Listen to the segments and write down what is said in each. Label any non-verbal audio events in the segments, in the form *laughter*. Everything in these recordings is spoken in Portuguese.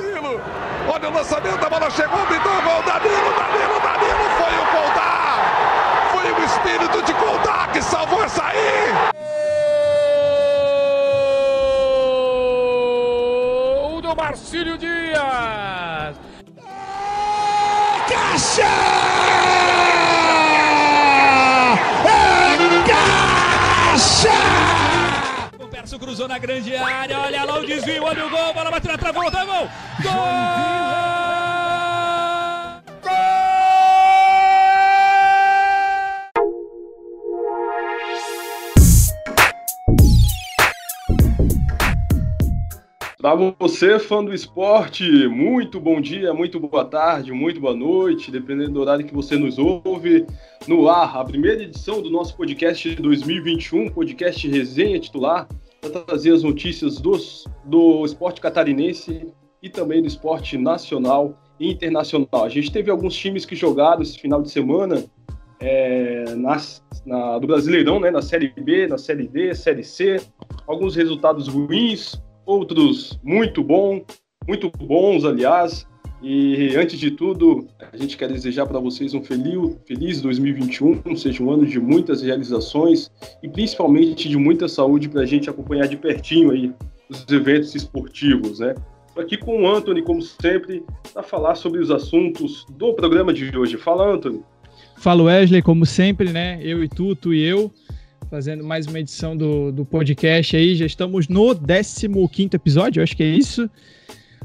Danilo. Olha o lançamento, a bola chegou, pintou o gol. Danilo, Danilo, Danilo. Foi o Coldar. Foi o espírito de Coldar que salvou essa aí. O do Marcílio Dias. Caixa! Caixa! O Perso cruzou na grande área. Olha lá o desvio, olha o gol. Bola bateu na travota, gol! Gol! Para você, fã do esporte, muito bom dia, muito boa tarde, muito boa noite, dependendo do horário que você nos ouve. No ar, a primeira edição do nosso podcast de 2021, podcast Resenha Titular, para trazer as notícias dos, do esporte catarinense e também do esporte nacional e internacional. A gente teve alguns times que jogaram esse final de semana é, nas, na, do Brasileirão, né, na Série B, na Série D, Série C, alguns resultados ruins, outros muito bom, muito bons, aliás. E antes de tudo, a gente quer desejar para vocês um feliz, feliz 2021, seja um ano de muitas realizações e principalmente de muita saúde para a gente acompanhar de pertinho aí os eventos esportivos, né? Aqui com o Anthony, como sempre, para falar sobre os assuntos do programa de hoje. Fala, Anthony. Fala, Wesley, como sempre, né? Eu e tu, tu e eu fazendo mais uma edição do, do podcast aí. Já estamos no 15 episódio, acho que é isso.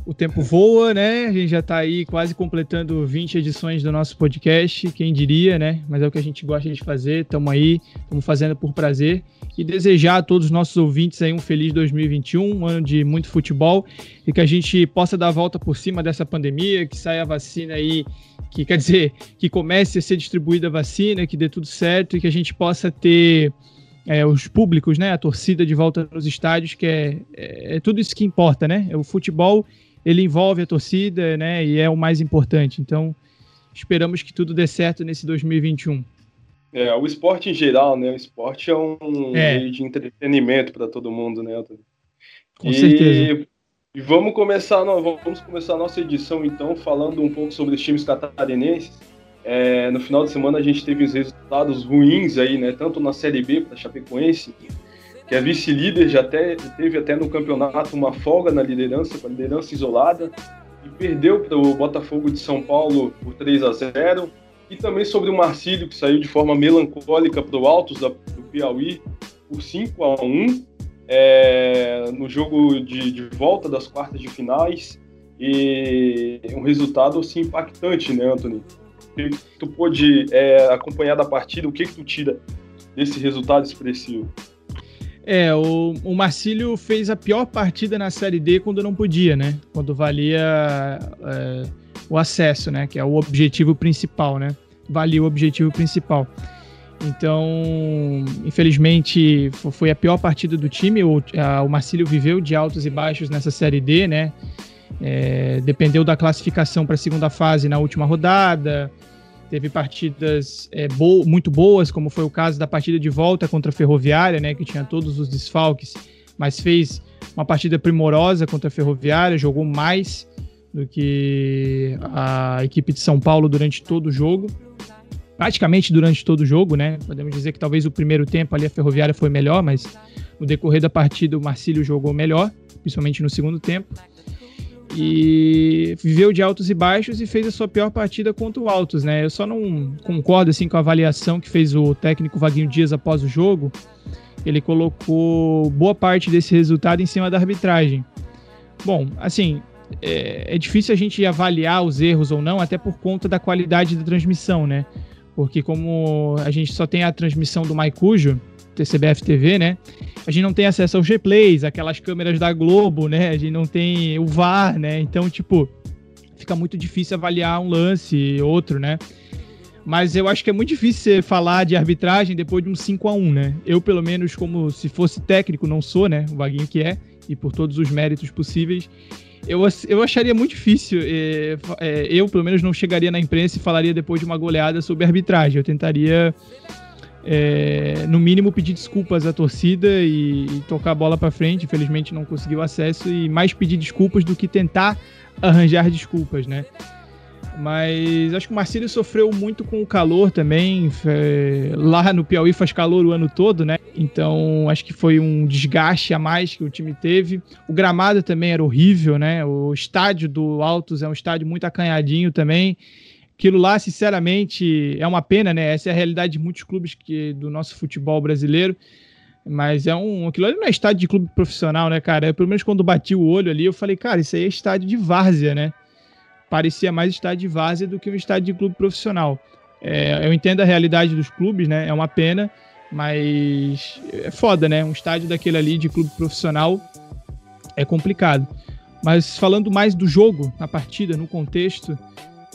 O tempo voa, né? A gente já está aí quase completando 20 edições do nosso podcast, quem diria, né? Mas é o que a gente gosta de fazer, estamos aí, estamos fazendo por prazer. E desejar a todos os nossos ouvintes aí um feliz 2021, um ano de muito futebol e que a gente possa dar a volta por cima dessa pandemia, que saia a vacina aí, que quer dizer, que comece a ser distribuída a vacina, que dê tudo certo e que a gente possa ter é, os públicos, né, a torcida de volta nos estádios, que é, é, é, tudo isso que importa, né? O futebol ele envolve a torcida, né, e é o mais importante. Então, esperamos que tudo dê certo nesse 2021. É, o esporte em geral, né? O esporte é um é. meio de entretenimento para todo mundo, né? Com e, certeza. E vamos começar, vamos começar a nossa edição então falando um pouco sobre os times catarinenses. É, no final de semana a gente teve os resultados ruins aí, né? Tanto na Série B para Chapecoense, que é vice-líder, já até, teve até no campeonato uma folga na liderança, com a liderança isolada, e perdeu para o Botafogo de São Paulo por 3 a 0 E também sobre o Marcílio, que saiu de forma melancólica para o Altos do Piauí por 5 a 1 é, no jogo de, de volta das quartas de finais. E um resultado assim, impactante, né, Antônio? que tu pôde é, acompanhar da partida, o que, que tu tira desse resultado expressivo? É, o, o Marcílio fez a pior partida na Série D quando não podia, né? Quando valia é, o acesso, né? Que é o objetivo principal, né? Valia o objetivo principal. Então, infelizmente, foi a pior partida do time. O, a, o Marcílio viveu de altos e baixos nessa Série D, né? É, dependeu da classificação para a segunda fase na última rodada. Teve partidas é, bo muito boas, como foi o caso da partida de volta contra a Ferroviária, né, que tinha todos os desfalques, mas fez uma partida primorosa contra a Ferroviária, jogou mais do que a equipe de São Paulo durante todo o jogo. Praticamente durante todo o jogo, né? Podemos dizer que talvez o primeiro tempo ali a Ferroviária foi melhor, mas no decorrer da partida o Marcílio jogou melhor, principalmente no segundo tempo e viveu de altos e baixos e fez a sua pior partida contra o Altos, né? Eu só não concordo assim com a avaliação que fez o técnico Vaguinho Dias após o jogo. Ele colocou boa parte desse resultado em cima da arbitragem. Bom, assim, é, é difícil a gente avaliar os erros ou não, até por conta da qualidade da transmissão, né? Porque como a gente só tem a transmissão do Maicujo, TCBF TV, né? A gente não tem acesso aos replays, aquelas câmeras da Globo, né? A gente não tem o VAR, né? Então, tipo, fica muito difícil avaliar um lance, outro, né? Mas eu acho que é muito difícil falar de arbitragem depois de um 5 a 1 né? Eu, pelo menos, como se fosse técnico, não sou, né? O Vaguinho que é, e por todos os méritos possíveis. Eu, eu acharia muito difícil. É, é, eu, pelo menos, não chegaria na imprensa e falaria depois de uma goleada sobre arbitragem. Eu tentaria é, no mínimo pedir desculpas à torcida e, e tocar a bola para frente. Infelizmente não conseguiu acesso e mais pedir desculpas do que tentar arranjar desculpas, né? Mas acho que o Marcílio sofreu muito com o calor também. Lá no Piauí faz calor o ano todo, né? Então acho que foi um desgaste a mais que o time teve. O gramado também era horrível, né? O estádio do Altos é um estádio muito acanhadinho também. Aquilo lá, sinceramente, é uma pena, né? Essa é a realidade de muitos clubes que, do nosso futebol brasileiro. Mas é um. Aquilo ali não é estádio de clube profissional, né, cara? Eu, pelo menos quando bati o olho ali, eu falei, cara, isso aí é estádio de várzea, né? parecia mais estádio de várzea do que um estádio de clube profissional. É, eu entendo a realidade dos clubes, né? É uma pena, mas é foda, né? Um estádio daquele ali de clube profissional é complicado. Mas falando mais do jogo, na partida, no contexto,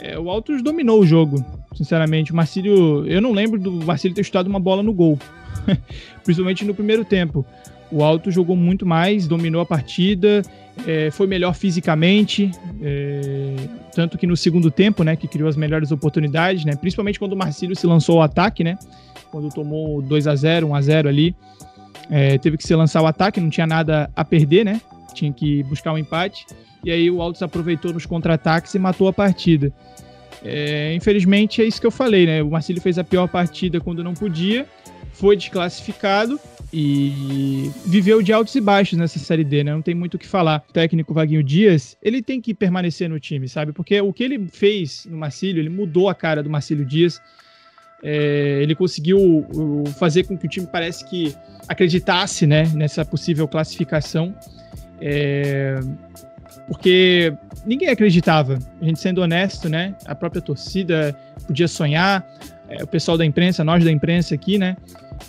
é, o Altos dominou o jogo, sinceramente. O Marcílio, eu não lembro do Marcílio ter chutado uma bola no gol, *laughs* principalmente no primeiro tempo. O Alto jogou muito mais, dominou a partida, é, foi melhor fisicamente, é, tanto que no segundo tempo, né, que criou as melhores oportunidades, né, principalmente quando o Marcílio se lançou ao ataque, né, quando tomou 2 a 0 1 a 0 ali, é, teve que se lançar o ataque, não tinha nada a perder, né, tinha que buscar um empate, e aí o Altos aproveitou nos contra-ataques e matou a partida. É, infelizmente é isso que eu falei, né, o Marcílio fez a pior partida quando não podia, foi desclassificado, e viveu de altos e baixos nessa Série D, né? Não tem muito o que falar. O técnico Vaguinho Dias, ele tem que permanecer no time, sabe? Porque o que ele fez no Marcílio, ele mudou a cara do Marcílio Dias. É, ele conseguiu fazer com que o time parece que acreditasse né, nessa possível classificação. É, porque ninguém acreditava. A gente sendo honesto, né? A própria torcida podia sonhar, é, o pessoal da imprensa, nós da imprensa aqui, né?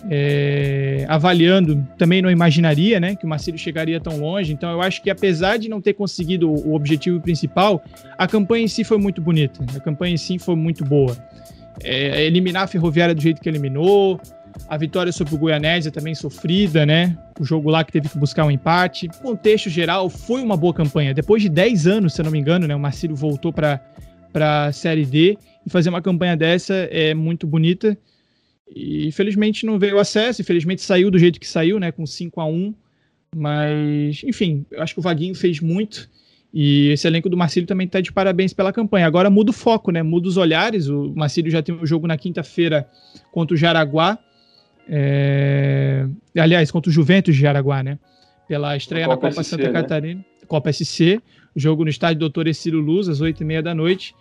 é, avaliando, também não imaginaria né, que o Marcelo chegaria tão longe. Então, eu acho que apesar de não ter conseguido o objetivo principal, a campanha em si foi muito bonita. A campanha em si foi muito boa. É, eliminar a Ferroviária do jeito que eliminou, a vitória sobre o Goianésia também sofrida, né? O jogo lá que teve que buscar um empate. Contexto geral, foi uma boa campanha. Depois de 10 anos, se eu não me engano, né, o Marcelo voltou para a Série D e fazer uma campanha dessa é muito bonita. E infelizmente não veio acesso, infelizmente saiu do jeito que saiu, né, com 5 a 1 Mas, enfim, eu acho que o Vaguinho fez muito. E esse elenco do Marcílio também está de parabéns pela campanha. Agora muda o foco, né? Muda os olhares. O Marcílio já tem um jogo na quinta-feira contra o Jaraguá. É... Aliás, contra o Juventus de Jaraguá, né? Pela estreia Copa na Copa SC, Santa né? Catarina. Copa SC. Jogo no estádio Doutor Exílio Luz, às 8h30 da noite.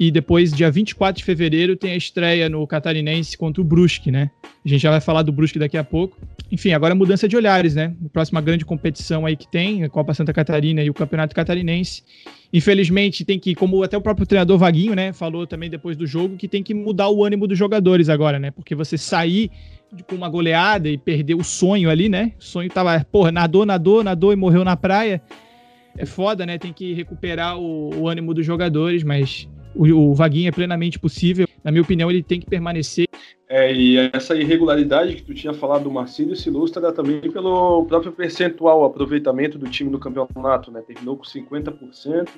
E depois, dia 24 de fevereiro, tem a estreia no Catarinense contra o Brusque, né? A gente já vai falar do Brusque daqui a pouco. Enfim, agora mudança de olhares, né? A próxima grande competição aí que tem, a Copa Santa Catarina e o Campeonato Catarinense. Infelizmente, tem que, como até o próprio treinador Vaguinho, né, falou também depois do jogo, que tem que mudar o ânimo dos jogadores agora, né? Porque você sair com uma goleada e perder o sonho ali, né? O sonho tava, porra, nadou, nadou, nadou e morreu na praia. É foda, né? Tem que recuperar o, o ânimo dos jogadores, mas o, o Vaguinho é plenamente possível. Na minha opinião, ele tem que permanecer. É, e essa irregularidade que tu tinha falado do Marcílio se ilustra também pelo próprio percentual, aproveitamento do time no campeonato, né? Terminou com 50%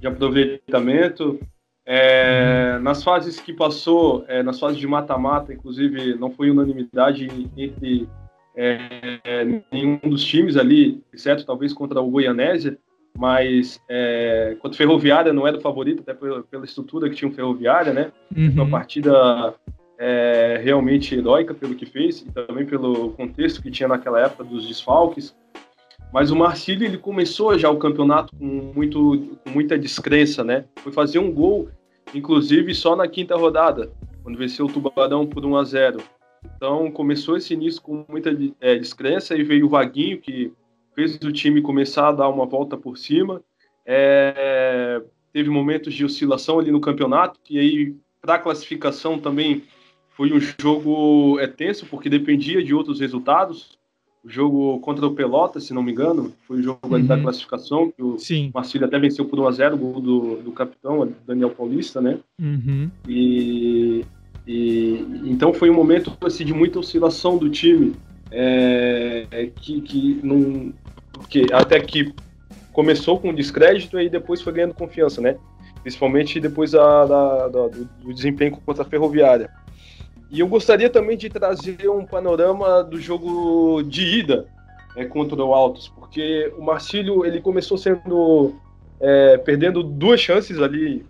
de aproveitamento. É, nas fases que passou, é, nas fases de mata-mata, inclusive, não foi unanimidade entre é, nenhum dos times ali, exceto talvez contra o Goianésia, mas é, quanto Ferroviária não era o favorito, até pela, pela estrutura que tinha o Ferroviária, né? Uhum. Uma partida é, realmente heróica pelo que fez e também pelo contexto que tinha naquela época dos desfalques. Mas o Marcílio ele começou já o campeonato com, muito, com muita descrença, né? Foi fazer um gol, inclusive só na quinta rodada, quando venceu o Tubarão por 1 a 0. Então começou esse início com muita é, descrença e veio o Vaguinho que fez o time começar a dar uma volta por cima. É, teve momentos de oscilação ali no campeonato, e aí para a classificação também foi um jogo é, tenso, porque dependia de outros resultados. O jogo contra o Pelota, se não me engano, foi o jogo uhum. da classificação, que o Sim. Marcílio até venceu por 1x0, o gol do, do capitão, Daniel Paulista, né? Uhum. E, e, então foi um momento assim, de muita oscilação do time, é, que, que não, que até que começou com descrédito e depois foi ganhando confiança, né? Principalmente depois da, da, da, do, do, desempenho contra a Ferroviária. E eu gostaria também de trazer um panorama do jogo de ida é, contra o Altos, porque o Marcílio ele começou sendo é, perdendo duas chances ali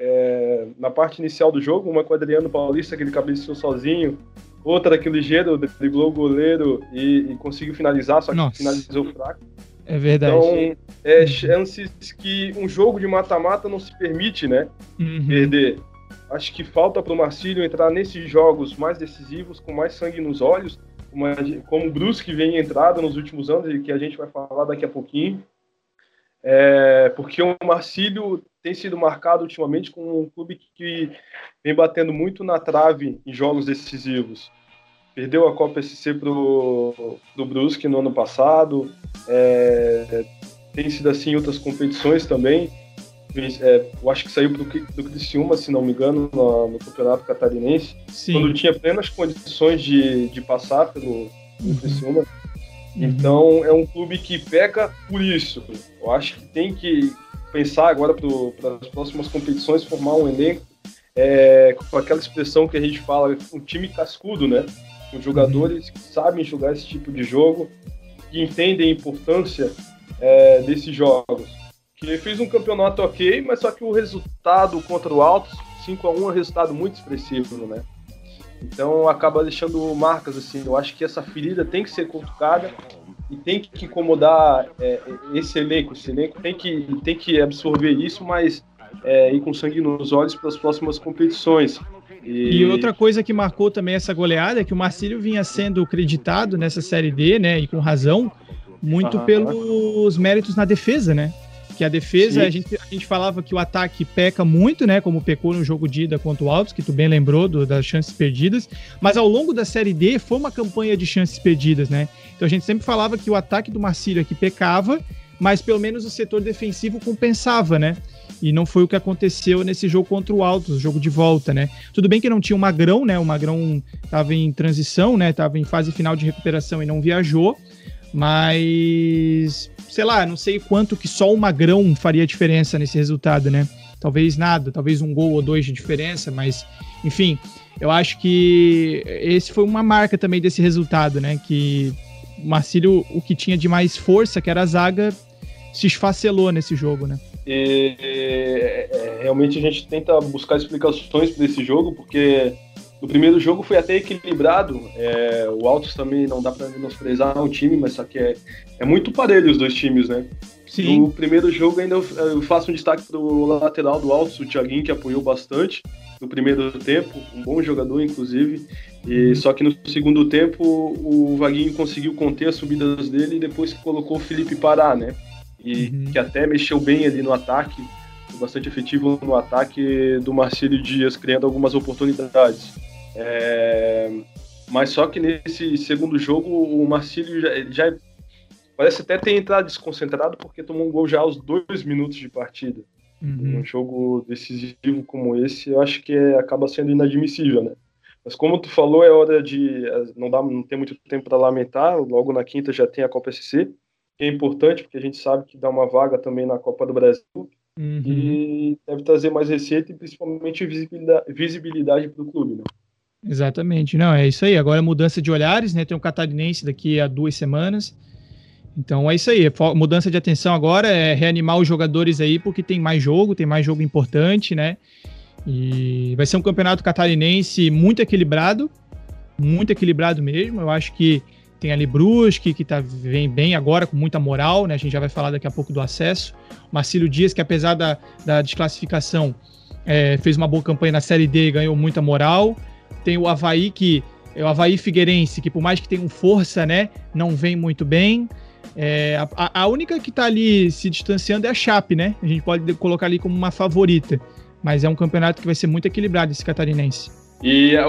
é, na parte inicial do jogo, uma com o Adriano Paulista, que ele cabeceou sozinho, outra que ligeiro, driblou o goleiro e, e conseguiu finalizar, só que Nossa. finalizou fraco. É verdade. Então, é chances que um jogo de mata-mata não se permite, né? Uhum. Perder. Acho que falta para o Marcílio entrar nesses jogos mais decisivos, com mais sangue nos olhos, como o Brusque vem entrado nos últimos anos e que a gente vai falar daqui a pouquinho. É, porque o Marcílio tem sido marcado ultimamente como um clube que vem batendo muito na trave em jogos decisivos. Perdeu a Copa SC pro, pro Brusque no ano passado, é, tem sido assim em outras competições também. É, eu acho que saiu do, do Criciúma, se não me engano, no, no Campeonato Catarinense, Sim. quando tinha plenas condições de, de passar pelo, pelo uhum. Criciúma. Uhum. Então é um clube que peca por isso. Eu acho que tem que pensar agora para as próximas competições, formar um elenco é, com aquela expressão que a gente fala, um time cascudo, né? Com jogadores que sabem jogar esse tipo de jogo, que entendem a importância é, desses jogos que fez um campeonato ok, mas só que o resultado contra o Altos, 5 a 1 é um resultado muito expressivo, né? Então acaba deixando marcas assim. Eu acho que essa ferida tem que ser cutucada e tem que incomodar é, esse elenco. Esse elenco tem que, tem que absorver isso, mas é, ir com sangue nos olhos para as próximas competições. E... e... outra coisa que marcou também essa goleada é que o Marcílio vinha sendo creditado nessa Série D, né, e com razão, muito pelos méritos na defesa, né? Que a defesa, a gente, a gente falava que o ataque peca muito, né? Como pecou no jogo de ida contra o Altos, que tu bem lembrou do, das chances perdidas. Mas ao longo da Série D foi uma campanha de chances perdidas, né? Então a gente sempre falava que o ataque do Marcílio aqui pecava, mas pelo menos o setor defensivo compensava, né? E não foi o que aconteceu nesse jogo contra o Altos, jogo de volta, né? Tudo bem que não tinha o Magrão, né? O Magrão estava em transição, né? Tava em fase final de recuperação e não viajou. Mas sei lá, não sei quanto que só o Magrão faria diferença nesse resultado, né? Talvez nada, talvez um gol ou dois de diferença, mas enfim, eu acho que esse foi uma marca também desse resultado, né? Que o Marcílio, o que tinha de mais força, que era a zaga, se esfacelou nesse jogo, né? E, é, realmente a gente tenta buscar explicações para esse jogo, porque no primeiro jogo foi até equilibrado. É, o Altos também não dá para menosprezar o time, mas só que é, é muito parelho os dois times, né? Sim. No primeiro jogo ainda eu, eu faço um destaque para o lateral do Altos, o Thiaguinho, que apoiou bastante no primeiro tempo, um bom jogador, inclusive. E, só que no segundo tempo o Vaguinho conseguiu conter as subidas dele e depois colocou o Felipe Pará, né? E uhum. que até mexeu bem ali no ataque, bastante efetivo no ataque do Marcelo Dias, criando algumas oportunidades. É, mas só que nesse segundo jogo o Marcílio já, já, parece até ter entrado desconcentrado porque tomou um gol já aos dois minutos de partida. Uhum. Um jogo decisivo como esse, eu acho que é, acaba sendo inadmissível, né? Mas como tu falou, é hora de não dá, não tem muito tempo para lamentar. Logo na quinta já tem a Copa SC, que é importante porque a gente sabe que dá uma vaga também na Copa do Brasil. Uhum. E deve trazer mais receita e principalmente visibilidade, visibilidade para o clube, né? Exatamente. Não, é isso aí. Agora é mudança de olhares, né? Tem um catarinense daqui a duas semanas. Então é isso aí. Mudança de atenção agora é reanimar os jogadores aí, porque tem mais jogo, tem mais jogo importante, né? E vai ser um campeonato catarinense muito equilibrado, muito equilibrado mesmo. Eu acho que tem ali Brusque, que tá, vem bem agora, com muita moral, né? A gente já vai falar daqui a pouco do acesso. Marcílio Dias, que apesar da, da desclassificação, é, fez uma boa campanha na Série D e ganhou muita moral. Tem o Havaí, que é o Havaí Figueirense, que por mais que tenha força, né, não vem muito bem. É, a, a, única que está ali se distanciando é a Chape, né? A gente pode colocar ali como uma favorita. Mas é um campeonato que vai ser muito equilibrado esse catarinense. E, é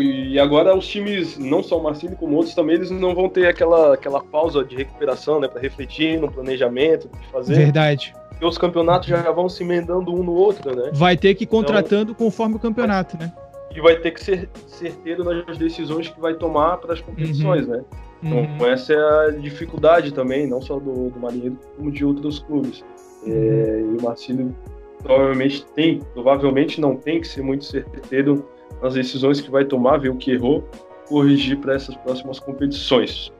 e agora os times, não só o Marcílio como outros também, eles não vão ter aquela, aquela pausa de recuperação, né? Para refletir no planejamento, de fazer. Verdade. Porque os campeonatos já vão se emendando um no outro, né? Vai ter que ir contratando então, conforme o campeonato, né? E vai ter que ser certeiro nas decisões que vai tomar para as competições, uhum. né? Então, uhum. essa é a dificuldade também, não só do, do Marinheiro, como de outros clubes. É, uhum. e o Marcílio provavelmente tem, provavelmente não tem que ser muito certeiro nas decisões que vai tomar, ver o que errou, corrigir para essas próximas competições.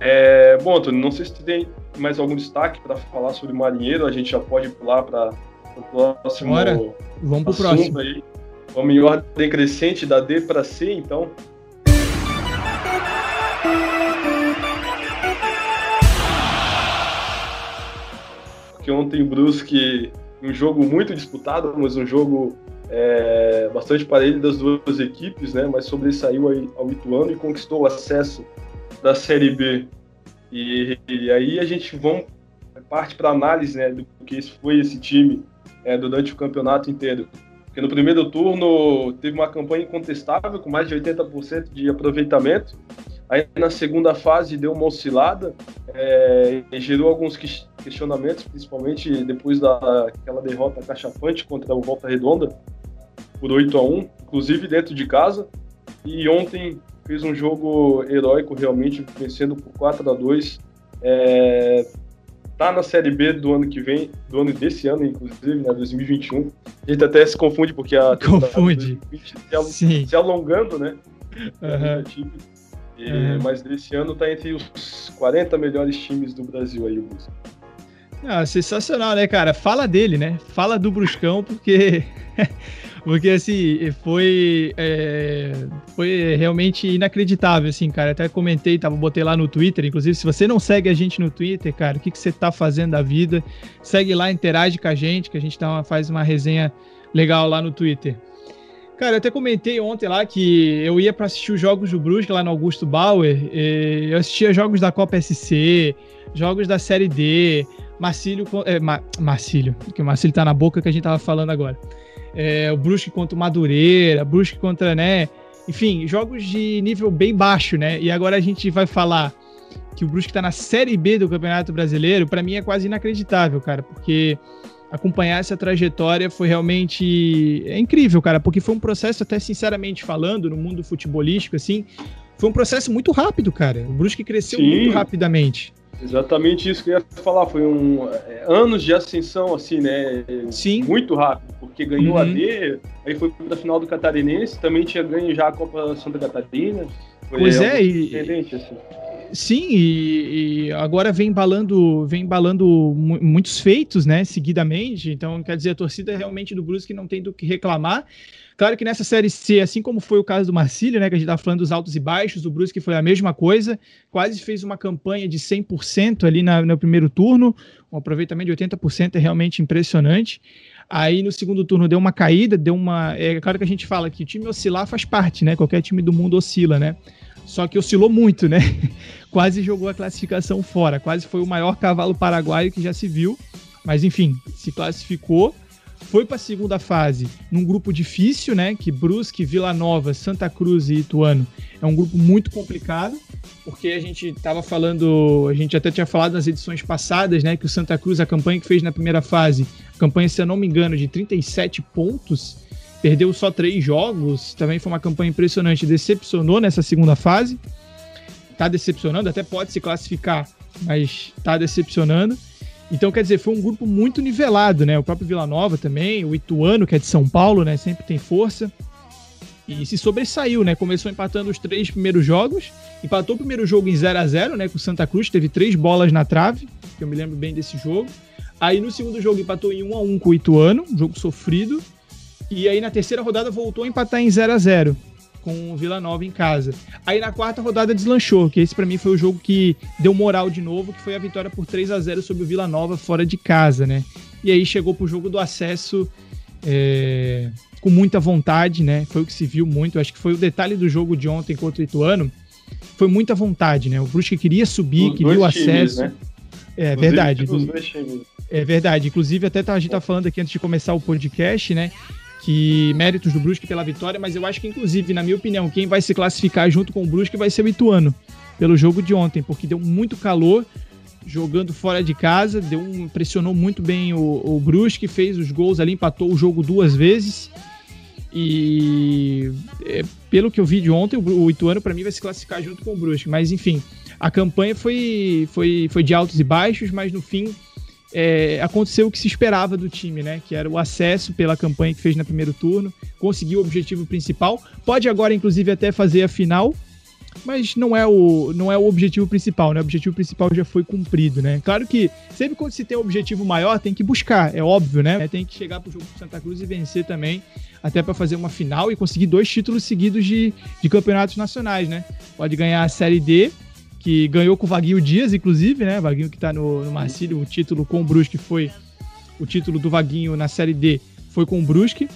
É, bom, Antônio, não sei se tem mais algum destaque para falar sobre Marinheiro, a gente já pode pular para o próximo. Bora. Vamos para o próximo. Aí. Vamos em ordem crescente da D para C, então. Porque ontem o Brusque, um jogo muito disputado, mas um jogo é, bastante parelho das duas equipes, né? Mas sobressaiu ao Ituano e conquistou o acesso da Série B. E, e aí a gente vamos parte para análise né, do que foi esse time é, durante o campeonato inteiro. Porque no primeiro turno teve uma campanha incontestável, com mais de 80% de aproveitamento. Aí na segunda fase deu uma oscilada, é, gerou alguns questionamentos, principalmente depois daquela derrota cachapante contra o Volta Redonda, por 8 a 1 inclusive dentro de casa. E ontem fez um jogo heróico, realmente, vencendo por 4 a 2 é, tá na Série B do ano que vem, do ano desse ano, inclusive, né, 2021. A gente até se confunde, porque a confunde. Se, se, alongando, né? Uhum. E, uhum. Mas desse ano tá entre os 40 melhores times do Brasil aí, o Brusco. Ah, sensacional, né, cara? Fala dele, né? Fala do Bruscão, porque *laughs* Porque, assim, foi, é, foi realmente inacreditável, assim, cara. Até comentei, tava, botei lá no Twitter. Inclusive, se você não segue a gente no Twitter, cara, o que, que você tá fazendo da vida? Segue lá, interage com a gente, que a gente dá uma, faz uma resenha legal lá no Twitter. Cara, eu até comentei ontem lá que eu ia para assistir os jogos do Brusque lá no Augusto Bauer. eu assistia jogos da Copa SC, jogos da Série D, Marcílio. É, Marcílio, porque o Marcílio tá na boca que a gente tava falando agora é, o Brusque contra o Madureira, Brusque contra, né? Enfim, jogos de nível bem baixo, né? E agora a gente vai falar que o Brusque está na Série B do Campeonato Brasileiro, para mim é quase inacreditável, cara, porque acompanhar essa trajetória foi realmente é incrível, cara, porque foi um processo, até sinceramente falando, no mundo futebolístico, assim, foi um processo muito rápido, cara. O Brusque cresceu Sim. muito rapidamente. Exatamente isso que eu ia falar, foi um é, anos de ascensão assim, né? Sim. Muito rápido, porque ganhou uhum. a D, aí foi para a final do Catarinense, também tinha ganho já a Copa Santa Catarina. pois é, e assim. Sim, e, e, agora vem embalando, vem embalando muitos feitos, né, seguidamente. Então, quer dizer, a torcida realmente do Brusque não tem do que reclamar. Claro que nessa série C, assim como foi o caso do Marcílio, né, que a gente estava falando dos altos e baixos, o Brusque foi a mesma coisa, quase fez uma campanha de 100% ali na, no primeiro turno, um aproveitamento de 80% é realmente impressionante. Aí no segundo turno deu uma caída, deu uma. É claro que a gente fala que o time oscilar faz parte, né? Qualquer time do mundo oscila, né? Só que oscilou muito, né? *laughs* quase jogou a classificação fora, quase foi o maior cavalo paraguaio que já se viu. Mas enfim, se classificou foi para a segunda fase num grupo difícil, né? Que Brusque, Vila Nova, Santa Cruz e Ituano é um grupo muito complicado, porque a gente estava falando, a gente até tinha falado nas edições passadas, né? Que o Santa Cruz, a campanha que fez na primeira fase, campanha, se eu não me engano, de 37 pontos, perdeu só três jogos, também foi uma campanha impressionante, decepcionou nessa segunda fase, tá decepcionando, até pode se classificar, mas tá decepcionando. Então, quer dizer, foi um grupo muito nivelado, né? O próprio Vila Nova também, o Ituano, que é de São Paulo, né? Sempre tem força. E se sobressaiu, né? Começou empatando os três primeiros jogos. Empatou o primeiro jogo em 0 a 0 né? Com o Santa Cruz, teve três bolas na trave, que eu me lembro bem desse jogo. Aí no segundo jogo empatou em 1 a 1 com o Ituano, um jogo sofrido. E aí na terceira rodada voltou a empatar em 0 a 0 com o Vila Nova em casa. Aí na quarta rodada deslanchou, que esse para mim foi o jogo que deu moral de novo, que foi a vitória por 3 a 0 sobre o Vila Nova fora de casa, né? E aí chegou pro jogo do acesso é, com muita vontade, né? Foi o que se viu muito. Acho que foi o detalhe do jogo de ontem contra o Ituano. Foi muita vontade, né? O Brusque queria subir, queria o acesso. Times, né? É verdade. É verdade. Inclusive, até tá, a gente tá falando aqui antes de começar o podcast, né? Que méritos do Brusque pela vitória, mas eu acho que, inclusive, na minha opinião, quem vai se classificar junto com o Brusque vai ser o Ituano, pelo jogo de ontem, porque deu muito calor jogando fora de casa, deu um, pressionou muito bem o, o Brusque, fez os gols ali, empatou o jogo duas vezes. E é, pelo que eu vi de ontem, o, o Ituano para mim vai se classificar junto com o Brusque, mas enfim, a campanha foi, foi, foi de altos e baixos, mas no fim é, aconteceu o que se esperava do time, né? Que era o acesso pela campanha que fez no primeiro turno, conseguiu o objetivo principal. Pode agora, inclusive, até fazer a final, mas não é o, não é o objetivo principal, né? O objetivo principal já foi cumprido, né? Claro que sempre quando se tem um objetivo maior, tem que buscar, é óbvio, né? Tem que chegar pro jogo do Santa Cruz e vencer também, até para fazer uma final e conseguir dois títulos seguidos de, de campeonatos nacionais, né? Pode ganhar a Série D, que ganhou com o Vaguinho Dias, inclusive, né? Vaguinho que tá no, no Marcílio, o título com o Brusque foi o título do Vaguinho na Série D foi com o Brusque.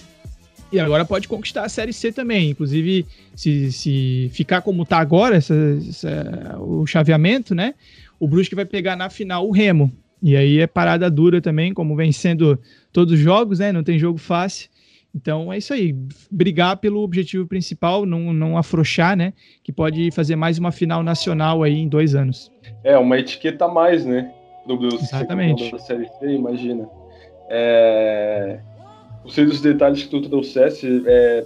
E agora pode conquistar a Série C também. Inclusive, se, se ficar como tá agora, essa, essa, o chaveamento, né? O Brusque vai pegar na final o Remo. E aí é parada dura também, como vem sendo todos os jogos, né? Não tem jogo fácil. Então é isso aí. Brigar pelo objetivo principal, não, não afrouxar, né? Que pode fazer mais uma final nacional aí em dois anos. É, uma etiqueta a mais, né? Do. Exatamente. Da Série C, imagina. É sei dos detalhes que tu trouxesse é,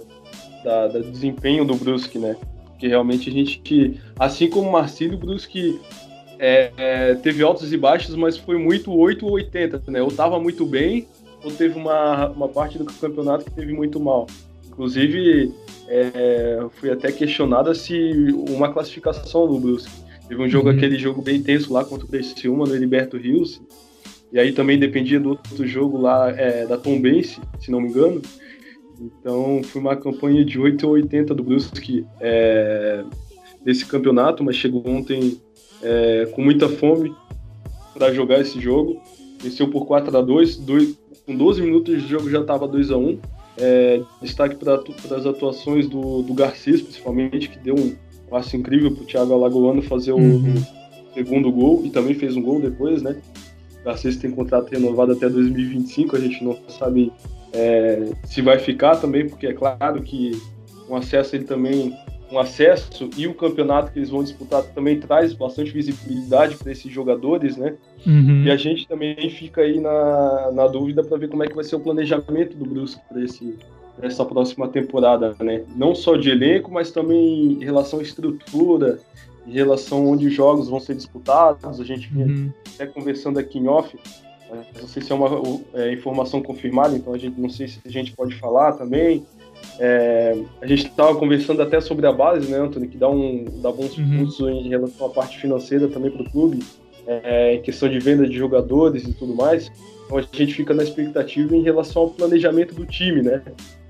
da, da, desempenho do Brusque, né? Que realmente a gente, assim como o Marcílio, o Brusque é, é, teve altos e baixos, mas foi muito 8 ou 80, né? Ou tava muito bem, teve uma, uma parte do campeonato que teve muito mal. Inclusive, é, fui até questionada se uma classificação do Brusque. Teve um jogo, uhum. aquele jogo bem tenso lá contra o Criciúma, no Heriberto Rios, e aí também dependia do outro jogo lá é, da Tom Bense, se não me engano. Então foi uma campanha de 8 a 80 do Brusque é, nesse campeonato, mas chegou ontem é, com muita fome para jogar esse jogo. Venceu por 4 a 2, 2 com 12 minutos de jogo já estava 2 a 1 é, Destaque para as atuações do, do Garcês, principalmente, que deu um passo incrível para o Thiago Alagoano fazer uhum. o segundo gol e também fez um gol depois, né? Garcês tem contrato renovado até 2025, a gente não sabe é, se vai ficar também, porque é claro que um acesso ele também um acesso e o campeonato que eles vão disputar também traz bastante visibilidade para esses jogadores, né? Uhum. E a gente também fica aí na, na dúvida para ver como é que vai ser o planejamento do Brusque para esse essa próxima temporada, né? Não só de elenco, mas também em relação à estrutura, em relação onde os jogos vão ser disputados. A gente uhum. até conversando aqui em off, não sei se é uma é, informação confirmada, então a gente não sei se a gente pode falar também. É, a gente estava conversando até sobre a base, né, Antônio, que dá, um, dá bons uhum. em relação à parte financeira também para o clube, é, em questão de venda de jogadores e tudo mais. Então a gente fica na expectativa em relação ao planejamento do time, né?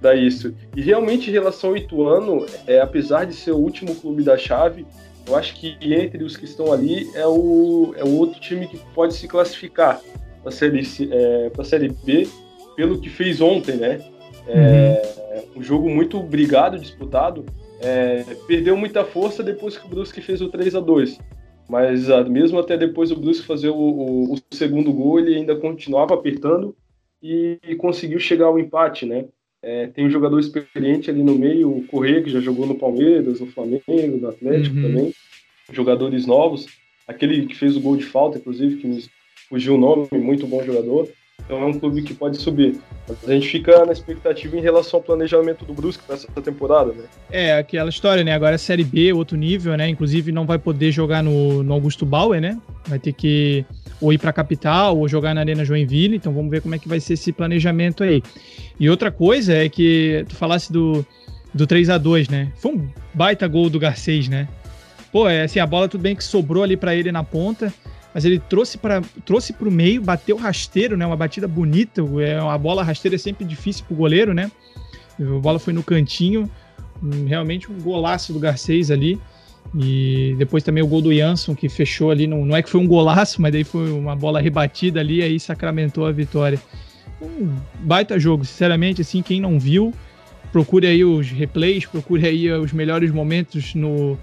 Da isso. E realmente em relação ao Ituano, é, apesar de ser o último clube da chave, eu acho que entre os que estão ali é o, é o outro time que pode se classificar para a série, é, série B pelo que fez ontem, né? É, uhum. Um jogo muito brigado, disputado. É, perdeu muita força depois que o Brusque fez o 3 a 2 mas ah, mesmo até depois do Brusque fazer o, o, o, segundo gol, ele ainda continuava apertando e, e conseguiu chegar ao empate, né? É, tem um jogador experiente ali no meio, o Corrêa, que já jogou no Palmeiras, no Flamengo, no Atlético uhum. também. Jogadores novos. Aquele que fez o gol de falta, inclusive, que nos fugiu o nome, muito bom jogador. Então é um clube que pode subir. Mas a gente fica na expectativa em relação ao planejamento do Brusque para essa temporada, né? É, aquela história, né? Agora é Série B, outro nível, né? Inclusive não vai poder jogar no, no Augusto Bauer, né? Vai ter que ou ir para a capital ou jogar na Arena Joinville. Então vamos ver como é que vai ser esse planejamento aí. E outra coisa é que tu falasse do, do 3 a 2 né? Foi um baita gol do Garcês, né? Pô, é assim, a bola tudo bem que sobrou ali para ele na ponta, mas ele trouxe para trouxe o meio, bateu rasteiro, né? Uma batida bonita. É uma bola rasteira é sempre difícil pro goleiro, né? A bola foi no cantinho, realmente um golaço do Garcês ali. E depois também o gol do Jansson, que fechou ali. Não, não é que foi um golaço, mas daí foi uma bola rebatida ali, aí sacramentou a vitória. Um baita jogo, sinceramente, assim, quem não viu, procure aí os replays, procure aí os melhores momentos no,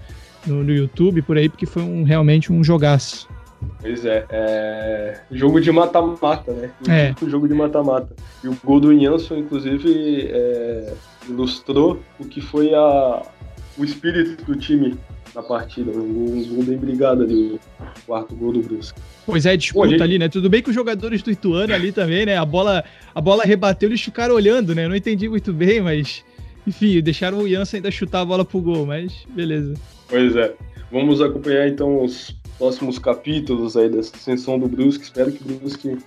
no, no YouTube, por aí, porque foi um, realmente um jogaço. Pois é, é... jogo de mata-mata, né? É. Jogo de mata-mata. E o gol do Jansson, inclusive, é... ilustrou o que foi a... o espírito do time na partida. Um gol bem brigado ali, o quarto gol do Brusque. Pois é, disputa Pô, gente... ali, né? Tudo bem que os jogadores do Ituano ali também, né? A bola, a bola rebateu, eles ficaram olhando, né? Não entendi muito bem, mas... Enfim, deixaram o Jansen ainda chutar a bola pro gol, mas beleza. Pois é. Vamos acompanhar então os próximos capítulos aí dessa ascensão do Brusque. Espero que o Brusque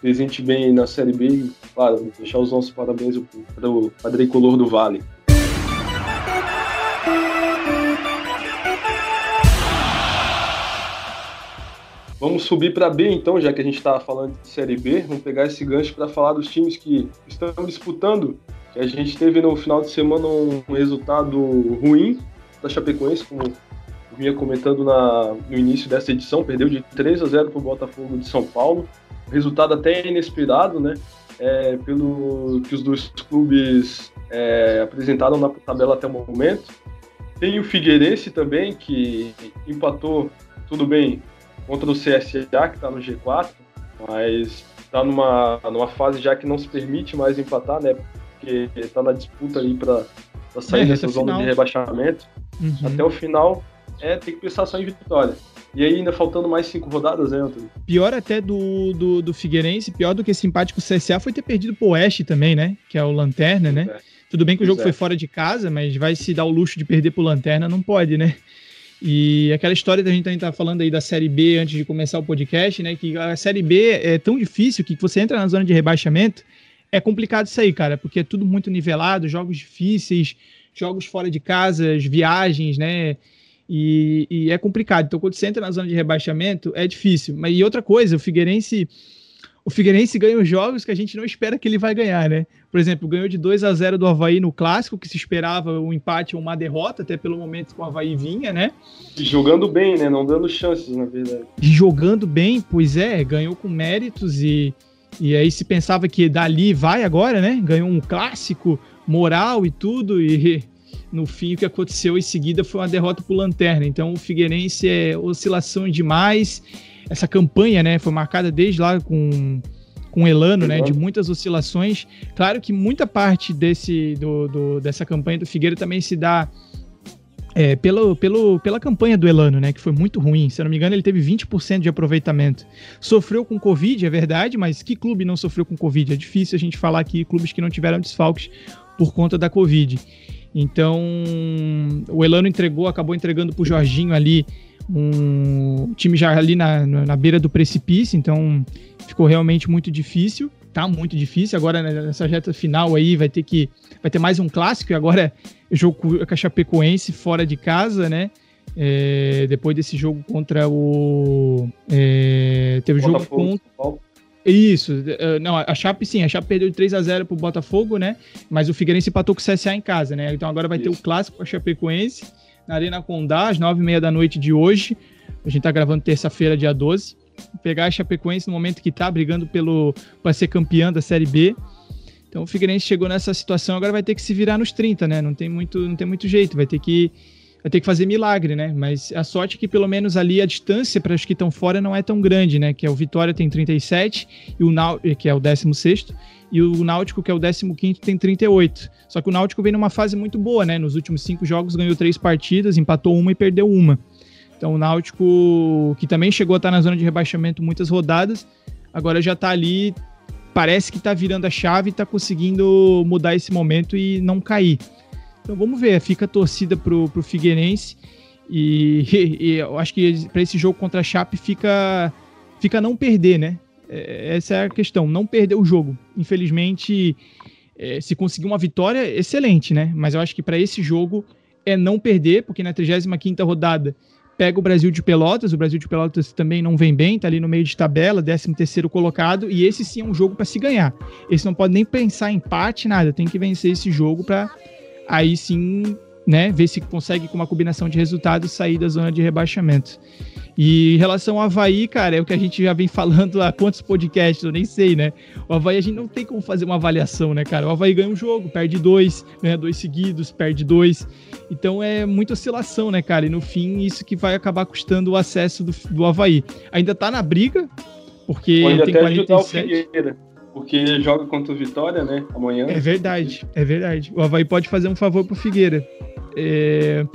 presente bem na Série B. Claro, deixar os nossos parabéns para o Padre Color do Vale. Vamos subir para B então, já que a gente estava falando de Série B, vamos pegar esse gancho para falar dos times que estão disputando. Que a gente teve no final de semana um resultado ruim da Chapecoense, como vinha comentando na, no início dessa edição, perdeu de 3 a 0 para o Botafogo de São Paulo. Resultado até inesperado, né? É, pelo que os dois clubes é, apresentaram na tabela até o momento. Tem o Figueirense também, que empatou, tudo bem, contra o CSA, que está no G4, mas está numa, numa fase já que não se permite mais empatar, né? Porque está na disputa aí para sair é, dessa zona de rebaixamento. Uhum. Até o final, é tem que pensar só em vitória. E aí, ainda faltando mais cinco rodadas, né, Antônio? Pior até do, do, do Figueirense, pior do que esse empate com o CSA foi ter perdido pro Oeste também, né? Que é o Lanterna, né? É. Tudo bem que o jogo foi fora de casa, mas vai se dar o luxo de perder pro Lanterna, não pode, né? E aquela história da gente também tá falando aí da Série B antes de começar o podcast, né? Que a Série B é tão difícil que você entra na zona de rebaixamento, é complicado isso aí, cara, porque é tudo muito nivelado, jogos difíceis, jogos fora de casa, viagens, né? E, e, é complicado. Então, quando você entra na zona de rebaixamento, é difícil. Mas e outra coisa, o Figueirense o Figueirense ganha os jogos que a gente não espera que ele vai ganhar, né? Por exemplo, ganhou de 2 a 0 do Havaí no clássico, que se esperava um empate ou uma derrota, até pelo momento que o Havaí vinha, né? E jogando bem, né? Não dando chances, na verdade. Jogando bem, pois é, ganhou com méritos e, e aí se pensava que dali vai agora, né? Ganhou um clássico, moral e tudo, e no fim o que aconteceu em seguida foi uma derrota pro Lanterna. Então o Figueirense é oscilação demais essa campanha, né, foi marcada desde lá com com Elano, né, de muitas oscilações. Claro que muita parte desse do, do dessa campanha do Figueira também se dá é, pelo, pelo, pela campanha do Elano, né, que foi muito ruim. Se eu não me engano, ele teve 20% de aproveitamento. Sofreu com Covid, é verdade, mas que clube não sofreu com Covid? É difícil a gente falar aqui clubes que não tiveram desfalques por conta da Covid. Então, o Elano entregou, acabou entregando para o Jorginho ali um time já ali na, na beira do precipício, então ficou realmente muito difícil. Tá muito difícil. Agora, né, nessa reta final aí, vai ter que. Vai ter mais um clássico, e agora é jogo com a Chapecoense fora de casa, né? É, depois desse jogo contra o. É, teve o jogo contra. Isso, é, não, a Chape sim, a Chape perdeu de 3 a 0 pro Botafogo, né? Mas o Figueirense empatou com o CSA em casa, né? Então agora vai Isso. ter o clássico com a Chapecoense na Arena Condá, às nove e meia da noite de hoje. A gente tá gravando terça-feira, dia 12. Pegar a Chapecoense no momento que tá brigando pelo para ser campeã da Série B. Então o Figueirense chegou nessa situação, agora vai ter que se virar nos 30, né? Não tem muito, não tem muito jeito, vai ter que vai ter que fazer milagre, né? Mas a sorte é que pelo menos ali a distância para os que estão fora não é tão grande, né? Que é o Vitória tem 37 e o Nau, que é o 16 e o Náutico, que é o 15 tem 38. Só que o Náutico vem numa fase muito boa, né? Nos últimos cinco jogos ganhou três partidas, empatou uma e perdeu uma. Então o Náutico, que também chegou a estar na zona de rebaixamento muitas rodadas, agora já está ali, parece que está virando a chave e está conseguindo mudar esse momento e não cair. Então vamos ver, fica a torcida pro, pro Figueirense e, *laughs* e eu acho que para esse jogo contra a Chape fica, fica não perder, né? É, essa é a questão, não perder o jogo. Infelizmente, é, se conseguir uma vitória, excelente, né? Mas eu acho que para esse jogo é não perder, porque na 35ª rodada pega o Brasil de Pelotas, o Brasil de Pelotas também não vem bem, tá ali no meio de tabela, 13º colocado, e esse sim é um jogo para se ganhar. Esse não pode nem pensar em empate, nada, tem que vencer esse jogo para aí sim, né, ver se consegue com uma combinação de resultados sair da zona de rebaixamento. E em relação ao Havaí, cara, é o que a gente já vem falando há quantos podcasts, eu nem sei, né? O Havaí a gente não tem como fazer uma avaliação, né, cara? O Havaí ganha um jogo, perde dois, ganha dois seguidos, perde dois. Então é muita oscilação, né, cara? E no fim, isso que vai acabar custando o acesso do, do Havaí. Ainda tá na briga, porque Pode tem até 47. Porque joga contra o Vitória, né? Amanhã. É verdade, é verdade. O Havaí pode fazer um favor pro Figueira. É...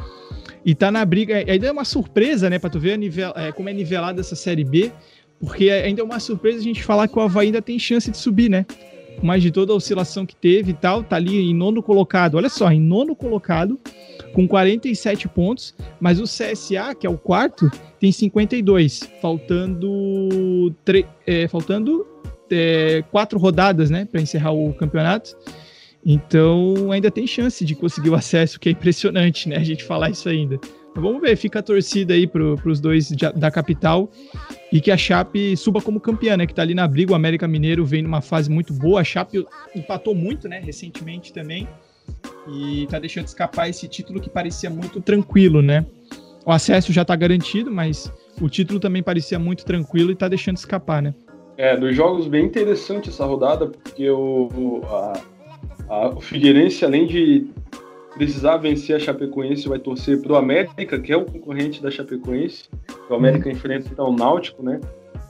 E tá na briga. Ainda é uma surpresa, né, pra tu ver nivel, é, como é nivelada essa Série B. Porque ainda é uma surpresa a gente falar que o Havaí ainda tem chance de subir, né? Mais de toda a oscilação que teve e tal, tá ali em nono colocado. Olha só, em nono colocado, com 47 pontos, mas o CSA, que é o quarto, tem 52, faltando, é, faltando é, quatro rodadas, né, para encerrar o campeonato. Então ainda tem chance de conseguir o acesso, que é impressionante, né? A gente falar isso ainda. Vamos ver, fica a torcida aí pro, pros dois da capital e que a Chape suba como campeã, né? Que tá ali na briga. O América Mineiro vem numa fase muito boa. A Chape empatou muito, né? Recentemente também. E tá deixando escapar esse título que parecia muito tranquilo, né? O acesso já tá garantido, mas o título também parecia muito tranquilo e tá deixando escapar, né? É, dos jogos bem interessante essa rodada, porque o, a, a, o Figueirense, além de precisar vencer a Chapecoense, vai torcer pro América, que é o concorrente da Chapecoense. O América uhum. enfrenta então, o Náutico, né?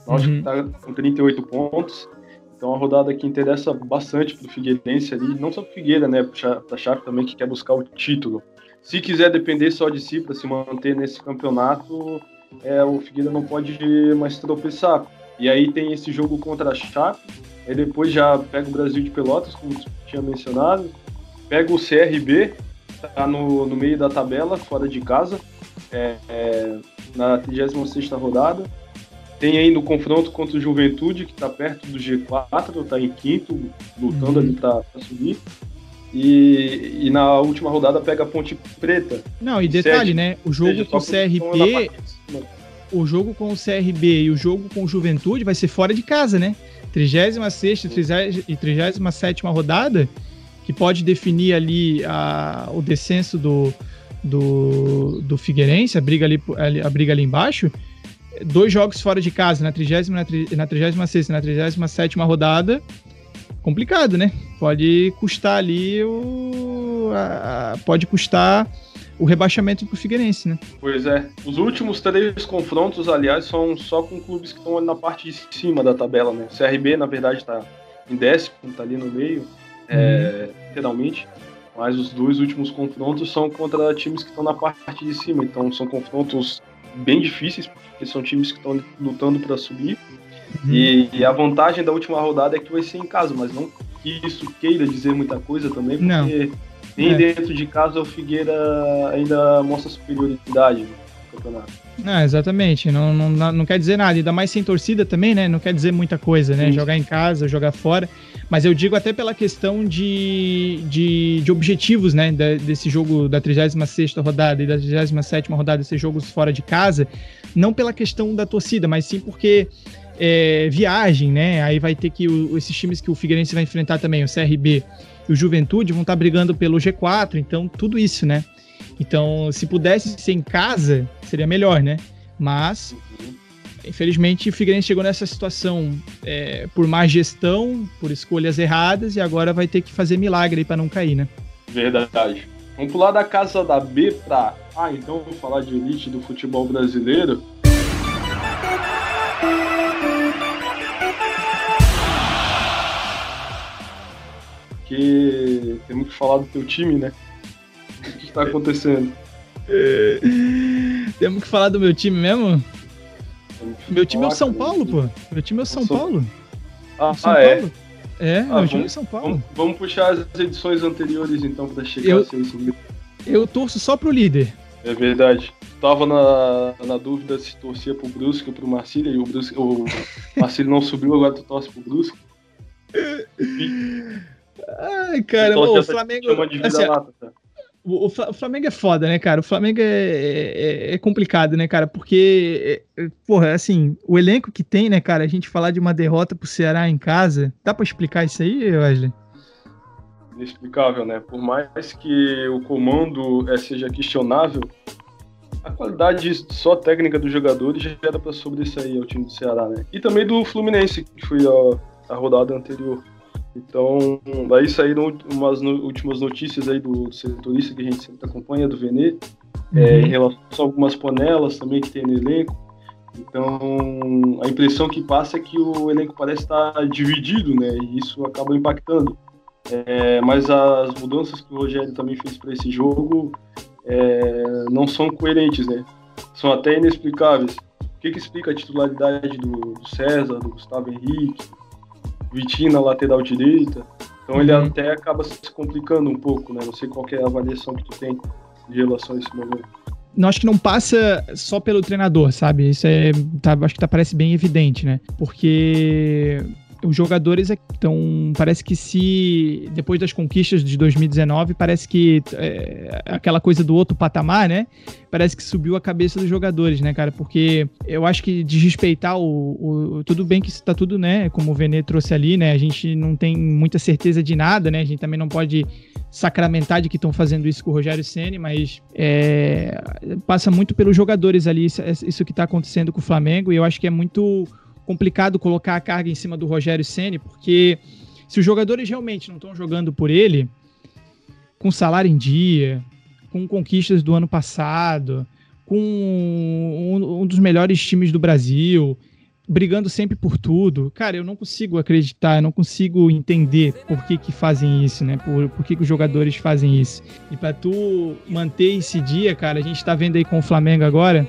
O Náutico uhum. tá com 38 pontos. Então, uma rodada que interessa bastante pro Figueirense ali, não só pro Figueira, né? Pra Chape também, que quer buscar o título. Se quiser depender só de si para se manter nesse campeonato, é, o Figueira não pode mais tropeçar. E aí tem esse jogo contra a Chape, aí depois já pega o Brasil de Pelotas, como tinha mencionado, pega o CRB, tá no, no meio da tabela, fora de casa, é, é, na 36 rodada. Tem ainda o confronto contra o Juventude, que está perto do G4, está em quinto, lutando uhum. ali para subir. E, e, na última rodada pega a Ponte Preta. Não, e detalhe, né? O jogo com o CRB o jogo com o CRB e o jogo com o Juventude vai ser fora de casa, né? 36 e 37 rodada, que pode definir ali a, o descenso do, do, do Figueirense, a briga, ali, a briga ali embaixo. Dois jogos fora de casa, na 30 na 36 e na 37 rodada. Complicado, né? Pode custar ali o. A, a, pode custar o rebaixamento pro Figueirense, né? Pois é. Os últimos três confrontos, aliás, são só com clubes que estão na parte de cima da tabela, né? O CRB, na verdade, está em décimo, está ali no meio, é, literalmente. Mas os dois últimos confrontos são contra times que estão na parte de cima. Então são confrontos bem difíceis, porque são times que estão lutando para subir. Uhum. E, e, a vantagem da última rodada é que vai ser em casa, mas não que isso queira dizer muita coisa também, porque não nem é. dentro de casa o Figueira ainda mostra superioridade no campeonato. Não, exatamente, não, não, não quer dizer nada, ainda mais sem torcida também, né? Não quer dizer muita coisa, né? Sim. Jogar em casa, jogar fora. Mas eu digo até pela questão de, de, de objetivos, né? desse jogo da 36 rodada e da 37 rodada, desses jogos fora de casa, não pela questão da torcida, mas sim porque é, viagem, né? Aí vai ter que o, esses times que o Figueirense vai enfrentar também, o CRB e o Juventude vão estar brigando pelo G4, então tudo isso, né? Então, se pudesse ser em casa, seria melhor, né? Mas, infelizmente, o Figueirense chegou nessa situação é, por má gestão, por escolhas erradas, e agora vai ter que fazer milagre para não cair, né? Verdade. Vamos pular da casa da B para A, então vamos falar de elite do futebol brasileiro. Porque temos que falar do teu time, né? O que está acontecendo? É... Temos que falar do meu time mesmo? Meu time é o São Paulo, pô. Meu time é o São Paulo. Ah, São ah, é? Paulo. É, ah, meu time é São Paulo. Vamos, vamos, puxar as edições anteriores, então, para chegar eu, a ser isso. Eu torço só pro líder. É verdade. Tava na, na dúvida se torcia pro Brusque ou pro Marcílio, e o, Brusque, o *laughs* Marcílio não subiu, agora tu torce pro Brusque. *laughs* Ai, cara, o Flamengo. Assim, o, o Flamengo é foda, né, cara? O Flamengo é, é, é complicado, né, cara? Porque, é, é, porra, assim, o elenco que tem, né, cara? A gente falar de uma derrota pro Ceará em casa. Dá pra explicar isso aí, Wesley? Inexplicável, né? Por mais que o comando é, seja questionável, a qualidade só técnica dos jogadores já era pra sobressair ao time do Ceará, né? E também do Fluminense, que foi a, a rodada anterior. Então, daí saíram umas no, últimas notícias aí do setorista que a gente sempre acompanha, do Venê, é, uhum. é, em relação a algumas panelas também que tem no elenco. Então, a impressão que passa é que o elenco parece estar dividido, né? E isso acaba impactando. É, mas as mudanças que o Rogério também fez para esse jogo é, não são coerentes, né? São até inexplicáveis. O que, que explica a titularidade do César, do Gustavo Henrique, Vitinho na lateral direita. Então ele uhum. até acaba se complicando um pouco, né? Não sei qual é a avaliação que tu tem em relação a esse momento. Não, acho que não passa só pelo treinador, sabe? Isso é. Tá, acho que tá, parece bem evidente, né? Porque os jogadores estão. Parece que se. Depois das conquistas de 2019, parece que é, aquela coisa do outro patamar, né? Parece que subiu a cabeça dos jogadores, né, cara? Porque eu acho que desrespeitar o, o. tudo bem que isso tá tudo, né? Como o Vene trouxe ali, né? A gente não tem muita certeza de nada, né? A gente também não pode sacramentar de que estão fazendo isso com o Rogério Ceni, mas é, passa muito pelos jogadores ali isso, isso que está acontecendo com o Flamengo e eu acho que é muito complicado colocar a carga em cima do Rogério Ceni, porque se os jogadores realmente não estão jogando por ele, com salário em dia, com conquistas do ano passado, com um, um dos melhores times do Brasil, brigando sempre por tudo. Cara, eu não consigo acreditar, eu não consigo entender por que que fazem isso, né? Por, por que que os jogadores fazem isso. E para tu manter esse dia, cara, a gente tá vendo aí com o Flamengo agora,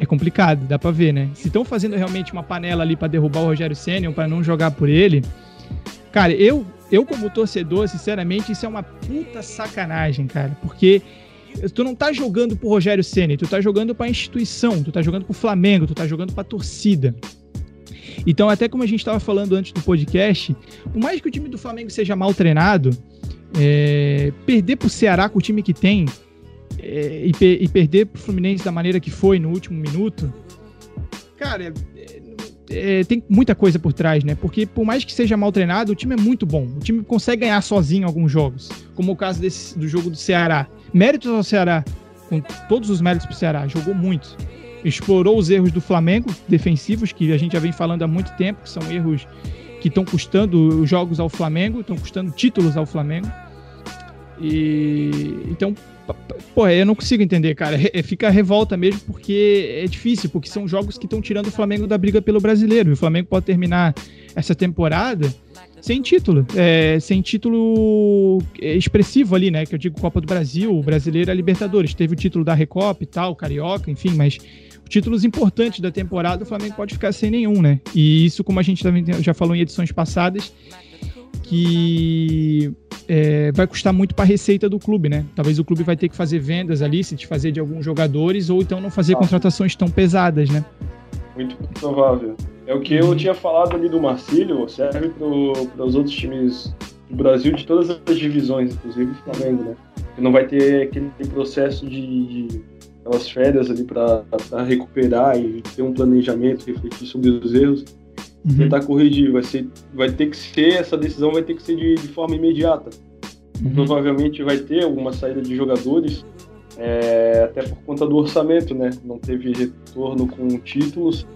é complicado, dá para ver, né? Se estão fazendo realmente uma panela ali para derrubar o Rogério Senna, para não jogar por ele, cara, eu eu como torcedor, sinceramente, isso é uma puta sacanagem, cara, porque tu não tá jogando pro Rogério Ceni, tu tá jogando pra instituição, tu tá jogando pro Flamengo, tu tá jogando pra torcida. Então, até como a gente estava falando antes do podcast, por mais que o time do Flamengo seja mal treinado, é, perder pro Ceará com o time que tem é, e, e, perder pro Fluminense da maneira que foi no último minuto, cara, é, é, tem muita coisa por trás, né? Porque por mais que seja mal treinado, o time é muito bom. O time consegue ganhar sozinho alguns jogos, como o caso desse, do jogo do Ceará. Méritos ao Ceará, com todos os méritos pro Ceará, jogou muito explorou os erros do Flamengo defensivos, que a gente já vem falando há muito tempo, que são erros que estão custando jogos ao Flamengo, estão custando títulos ao Flamengo. E então, pô, eu não consigo entender, cara. Fica a revolta mesmo, porque é difícil, porque são jogos que estão tirando o Flamengo da briga pelo brasileiro. E o Flamengo pode terminar essa temporada sem título, é, sem título expressivo ali, né? Que eu digo Copa do Brasil, o brasileiro, a Libertadores. Teve o título da Recopa e tal, Carioca, enfim, mas títulos importantes da temporada, o Flamengo pode ficar sem nenhum, né? E isso, como a gente já falou em edições passadas, que é, vai custar muito para a receita do clube, né? Talvez o clube vai ter que fazer vendas ali, se desfazer de alguns jogadores, ou então não fazer ah, contratações tão pesadas, né? Muito provável. É o que eu tinha falado ali do Marcílio, serve para os outros times do Brasil de todas as divisões, inclusive o Flamengo, né? Que não vai ter aquele processo de, de aquelas férias ali para recuperar e ter um planejamento, refletir sobre os erros, uhum. tentar corrigir. Vai, ser, vai ter que ser, essa decisão vai ter que ser de, de forma imediata. Uhum. Provavelmente vai ter alguma saída de jogadores, é, até por conta do orçamento, né? Não teve retorno com títulos,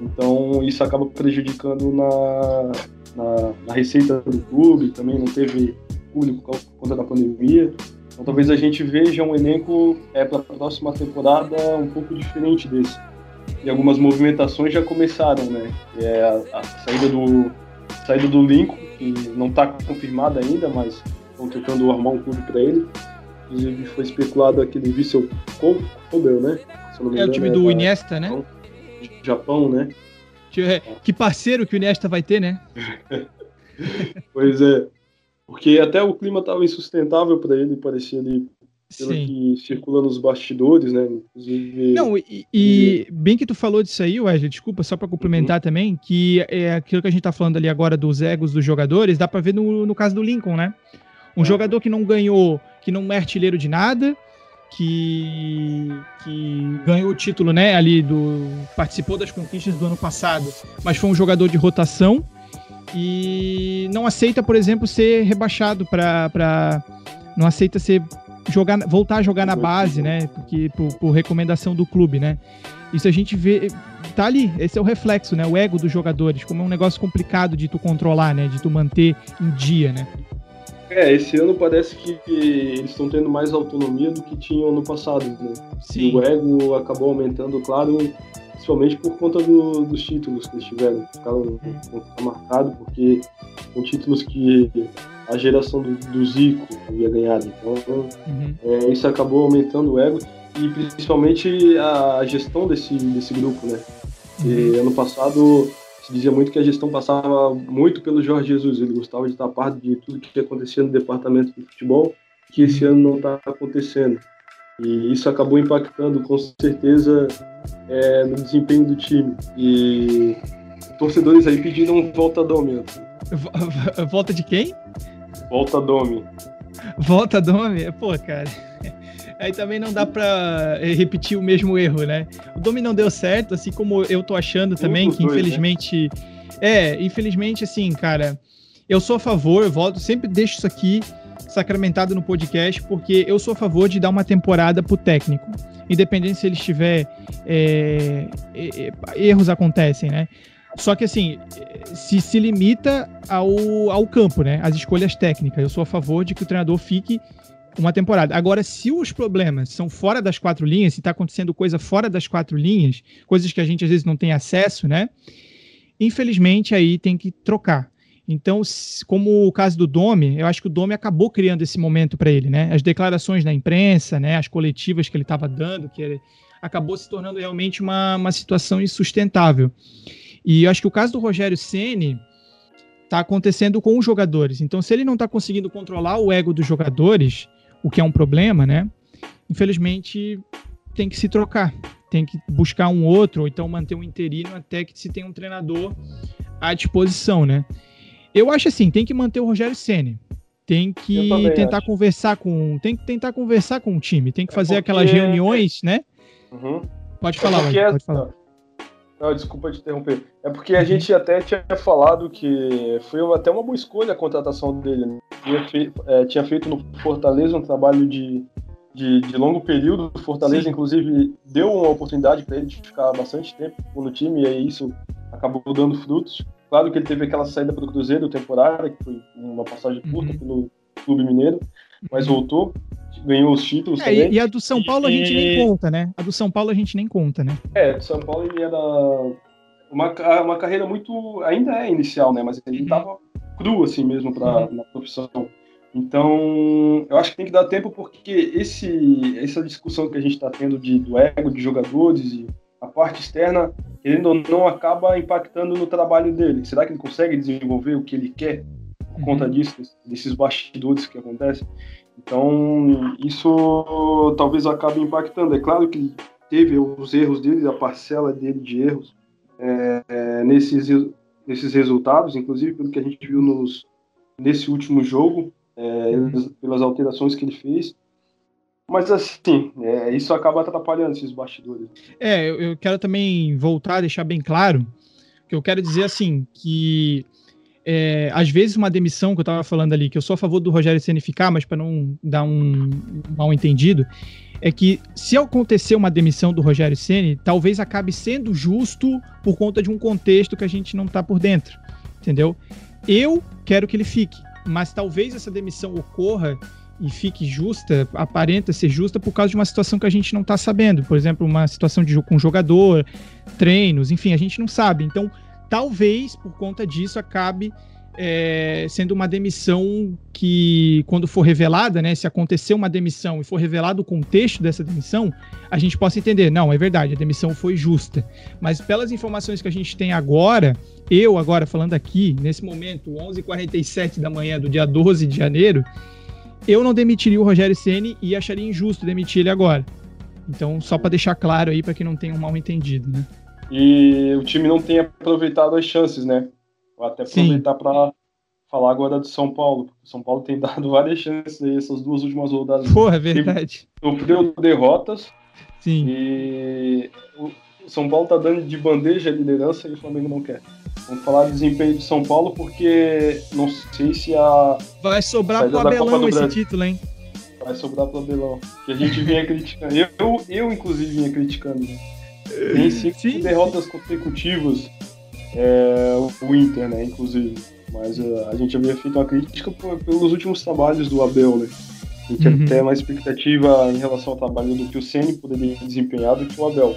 então isso acaba prejudicando na, na, na receita do clube, também não teve público por conta da pandemia. Então talvez a gente veja um elenco é, para a próxima temporada um pouco diferente desse. E algumas movimentações já começaram, né? É a, a saída do saída do Lincoln, que não está confirmada ainda, mas estão tentando armar um clube para ele. Inclusive foi especulado aquele Vissel Kobe, né? é o time do é Iniesta, né? Japão, né? Que parceiro que o Iniesta vai ter, né? *laughs* pois é. Porque até o clima estava insustentável para ele, parecia ali pelo Sim. que circula nos bastidores, né? Inclusive. Não, e, e bem que tu falou disso aí, Wesley, desculpa, só para complementar uhum. também, que é aquilo que a gente tá falando ali agora dos egos dos jogadores, dá para ver no, no caso do Lincoln, né? Um é. jogador que não ganhou, que não é artilheiro de nada, que, que ganhou o título, né, ali do participou das conquistas do ano passado, mas foi um jogador de rotação e não aceita, por exemplo, ser rebaixado para não aceita ser jogar voltar a jogar na base, né? Porque por, por, recomendação do clube, né? Isso a gente vê tá ali, esse é o reflexo, né? O ego dos jogadores, como é um negócio complicado de tu controlar, né? De tu manter em dia, né? É, esse ano parece que eles estão tendo mais autonomia do que tinham no passado, né? Sim. O ego acabou aumentando, claro, principalmente por conta do, dos títulos que eles tiveram. Ficaram marcados porque são títulos que a geração do, do Zico havia ganhado. Então, uhum. é, isso acabou aumentando o ego e principalmente a gestão desse, desse grupo, né? Uhum. ano passado se dizia muito que a gestão passava muito pelo Jorge Jesus, ele gostava de estar parte de tudo que acontecia no departamento de futebol, que esse ano não está acontecendo. E isso acabou impactando com certeza é, no desempenho do time. E torcedores aí pedindo volta Domi. Volta de quem? Volta Domi. Volta Domi? Pô, cara. Aí também não dá pra eh, repetir o mesmo erro, né? O Domi não deu certo, assim como eu tô achando também, que dois, né? infelizmente. Né? É, infelizmente, assim, cara, eu sou a favor, eu volto, sempre deixo isso aqui sacramentado no podcast, porque eu sou a favor de dar uma temporada pro técnico. Independente se ele estiver. É, é, erros acontecem, né? Só que assim, se se limita ao, ao campo, né? As escolhas técnicas. Eu sou a favor de que o treinador fique uma temporada. Agora, se os problemas são fora das quatro linhas, se está acontecendo coisa fora das quatro linhas, coisas que a gente às vezes não tem acesso, né? Infelizmente, aí tem que trocar. Então, como o caso do Domi, eu acho que o Domi acabou criando esse momento para ele, né? As declarações na imprensa, né? As coletivas que ele estava dando, que ele acabou se tornando realmente uma, uma situação insustentável. E eu acho que o caso do Rogério Ceni está acontecendo com os jogadores. Então, se ele não está conseguindo controlar o ego dos jogadores, o que é um problema, né? Infelizmente, tem que se trocar, tem que buscar um outro, ou então manter um interino até que se tenha um treinador à disposição, né? Eu acho assim, tem que manter o Rogério Ceni. Tem que tentar acho. conversar com, tem que tentar conversar com o time, tem que é fazer aquelas reuniões, né? Uhum. Pode falar, é pode falar. Não, desculpa te interromper. É porque a gente até tinha falado que foi até uma boa escolha a contratação dele. Né? Tinha, fe é, tinha feito no Fortaleza um trabalho de, de, de longo período. O Fortaleza, Sim. inclusive, deu uma oportunidade para ele de ficar bastante tempo no time e aí isso acabou dando frutos. Claro que ele teve aquela saída para o Cruzeiro temporária, que foi uma passagem curta uhum. pelo Clube Mineiro, mas voltou, ganhou os títulos é, também. E a do São Paulo e... a gente nem conta, né? A do São Paulo a gente nem conta, né? É, do São Paulo ele era uma, uma carreira muito. ainda é inicial, né? Mas ele estava uhum. cru assim mesmo para uhum. na profissão. Então, eu acho que tem que dar tempo porque esse, essa discussão que a gente está tendo de, do ego de jogadores e a parte externa, ele não, não acaba impactando no trabalho dele. Será que ele consegue desenvolver o que ele quer por uhum. conta disso, desses bastidores que acontecem? Então, isso talvez acabe impactando. É claro que teve os erros dele, a parcela dele de erros é, é, nesses, nesses resultados, inclusive pelo que a gente viu nos, nesse último jogo, é, pelas alterações que ele fez. Mas assim, é, isso acaba atrapalhando esses bastidores. É, eu, eu quero também voltar a deixar bem claro que eu quero dizer assim que é, às vezes uma demissão que eu estava falando ali, que eu sou a favor do Rogério Ceni ficar, mas para não dar um mal entendido, é que se acontecer uma demissão do Rogério Ceni, talvez acabe sendo justo por conta de um contexto que a gente não está por dentro, entendeu? Eu quero que ele fique, mas talvez essa demissão ocorra e fique justa, aparenta ser justa por causa de uma situação que a gente não está sabendo. Por exemplo, uma situação de com jogador, treinos, enfim, a gente não sabe. Então, talvez por conta disso acabe é, sendo uma demissão que, quando for revelada, né, se acontecer uma demissão e for revelado o contexto dessa demissão, a gente possa entender, não, é verdade, a demissão foi justa. Mas pelas informações que a gente tem agora, eu agora falando aqui, nesse momento, 11h47 da manhã do dia 12 de janeiro, eu não demitiria o Rogério Ceni e acharia injusto demitir ele agora. Então, só para deixar claro aí para que não tenha um mal entendido, né? E o time não tem aproveitado as chances, né? Vou até aproveitar para falar agora do São Paulo. O São Paulo tem *laughs* dado várias chances aí, essas duas últimas rodadas. Porra, é verdade. Sofreu derrotas. Sim. E o São Paulo tá dando de bandeja a liderança e o Flamengo não quer. Vamos falar de desempenho de São Paulo, porque não sei se a. Vai sobrar pro Abelão esse título, hein? Vai sobrar pro Abelão. Que a gente vinha criticando. Eu, eu, eu inclusive, vinha criticando. Né? Tem cinco Sim. derrotas consecutivas. É, o Inter, né? Inclusive. Mas uh, a gente havia feito uma crítica por, pelos últimos trabalhos do Abel, né? A gente uhum. até mais expectativa em relação ao trabalho do que o Ceni poderia desempenhar do que o Abel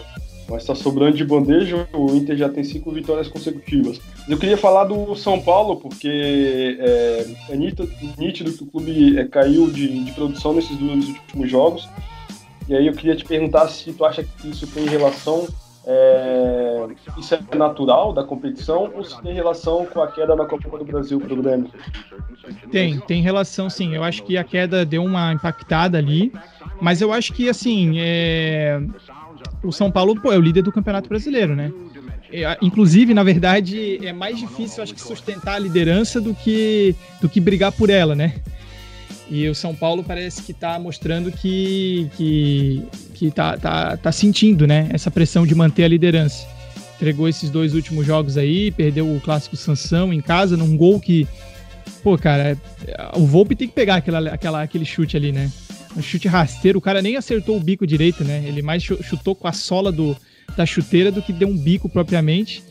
mas está sobrando de bandeja. O Inter já tem cinco vitórias consecutivas. Eu queria falar do São Paulo, porque é, é nítido, nítido, que o clube é, caiu de, de, produção nesses dois últimos jogos. E aí eu queria te perguntar se tu acha que isso tem relação, é, isso é natural da competição ou se tem relação com a queda na Copa do Brasil para o Grêmio? Tem, tem relação sim. Eu acho que a queda deu uma impactada ali, mas eu acho que assim, é o São Paulo pô, é o líder do Campeonato Brasileiro, né? É, inclusive, na verdade, é mais difícil, acho que, sustentar a liderança do que, do que brigar por ela, né? E o São Paulo parece que está mostrando que, que, que tá, tá, tá sentindo né, essa pressão de manter a liderança. Entregou esses dois últimos jogos aí, perdeu o clássico Sansão em casa, num gol que. Pô, cara, o Volpe tem que pegar aquela, aquela, aquele chute ali, né? Um chute rasteiro, o cara nem acertou o bico direito, né? Ele mais chutou com a sola do, da chuteira do que deu um bico propriamente.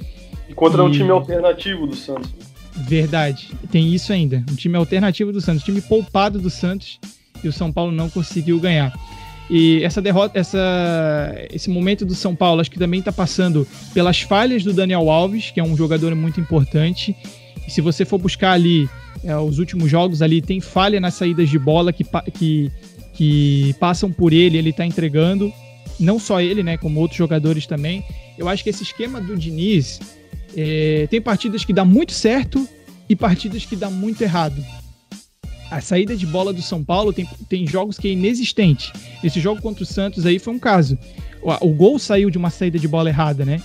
E contra e... um time alternativo do Santos. Verdade. Tem isso ainda. Um time alternativo do Santos, um time poupado do Santos e o São Paulo não conseguiu ganhar. E essa derrota, essa, esse momento do São Paulo, acho que também está passando pelas falhas do Daniel Alves, que é um jogador muito importante. E se você for buscar ali é, os últimos jogos ali, tem falha nas saídas de bola que, que, que passam por ele, ele está entregando. Não só ele, né, como outros jogadores também. Eu acho que esse esquema do Diniz é, tem partidas que dá muito certo e partidas que dá muito errado. A saída de bola do São Paulo tem, tem jogos que é inexistente. Esse jogo contra o Santos aí foi um caso. O, o gol saiu de uma saída de bola errada, né?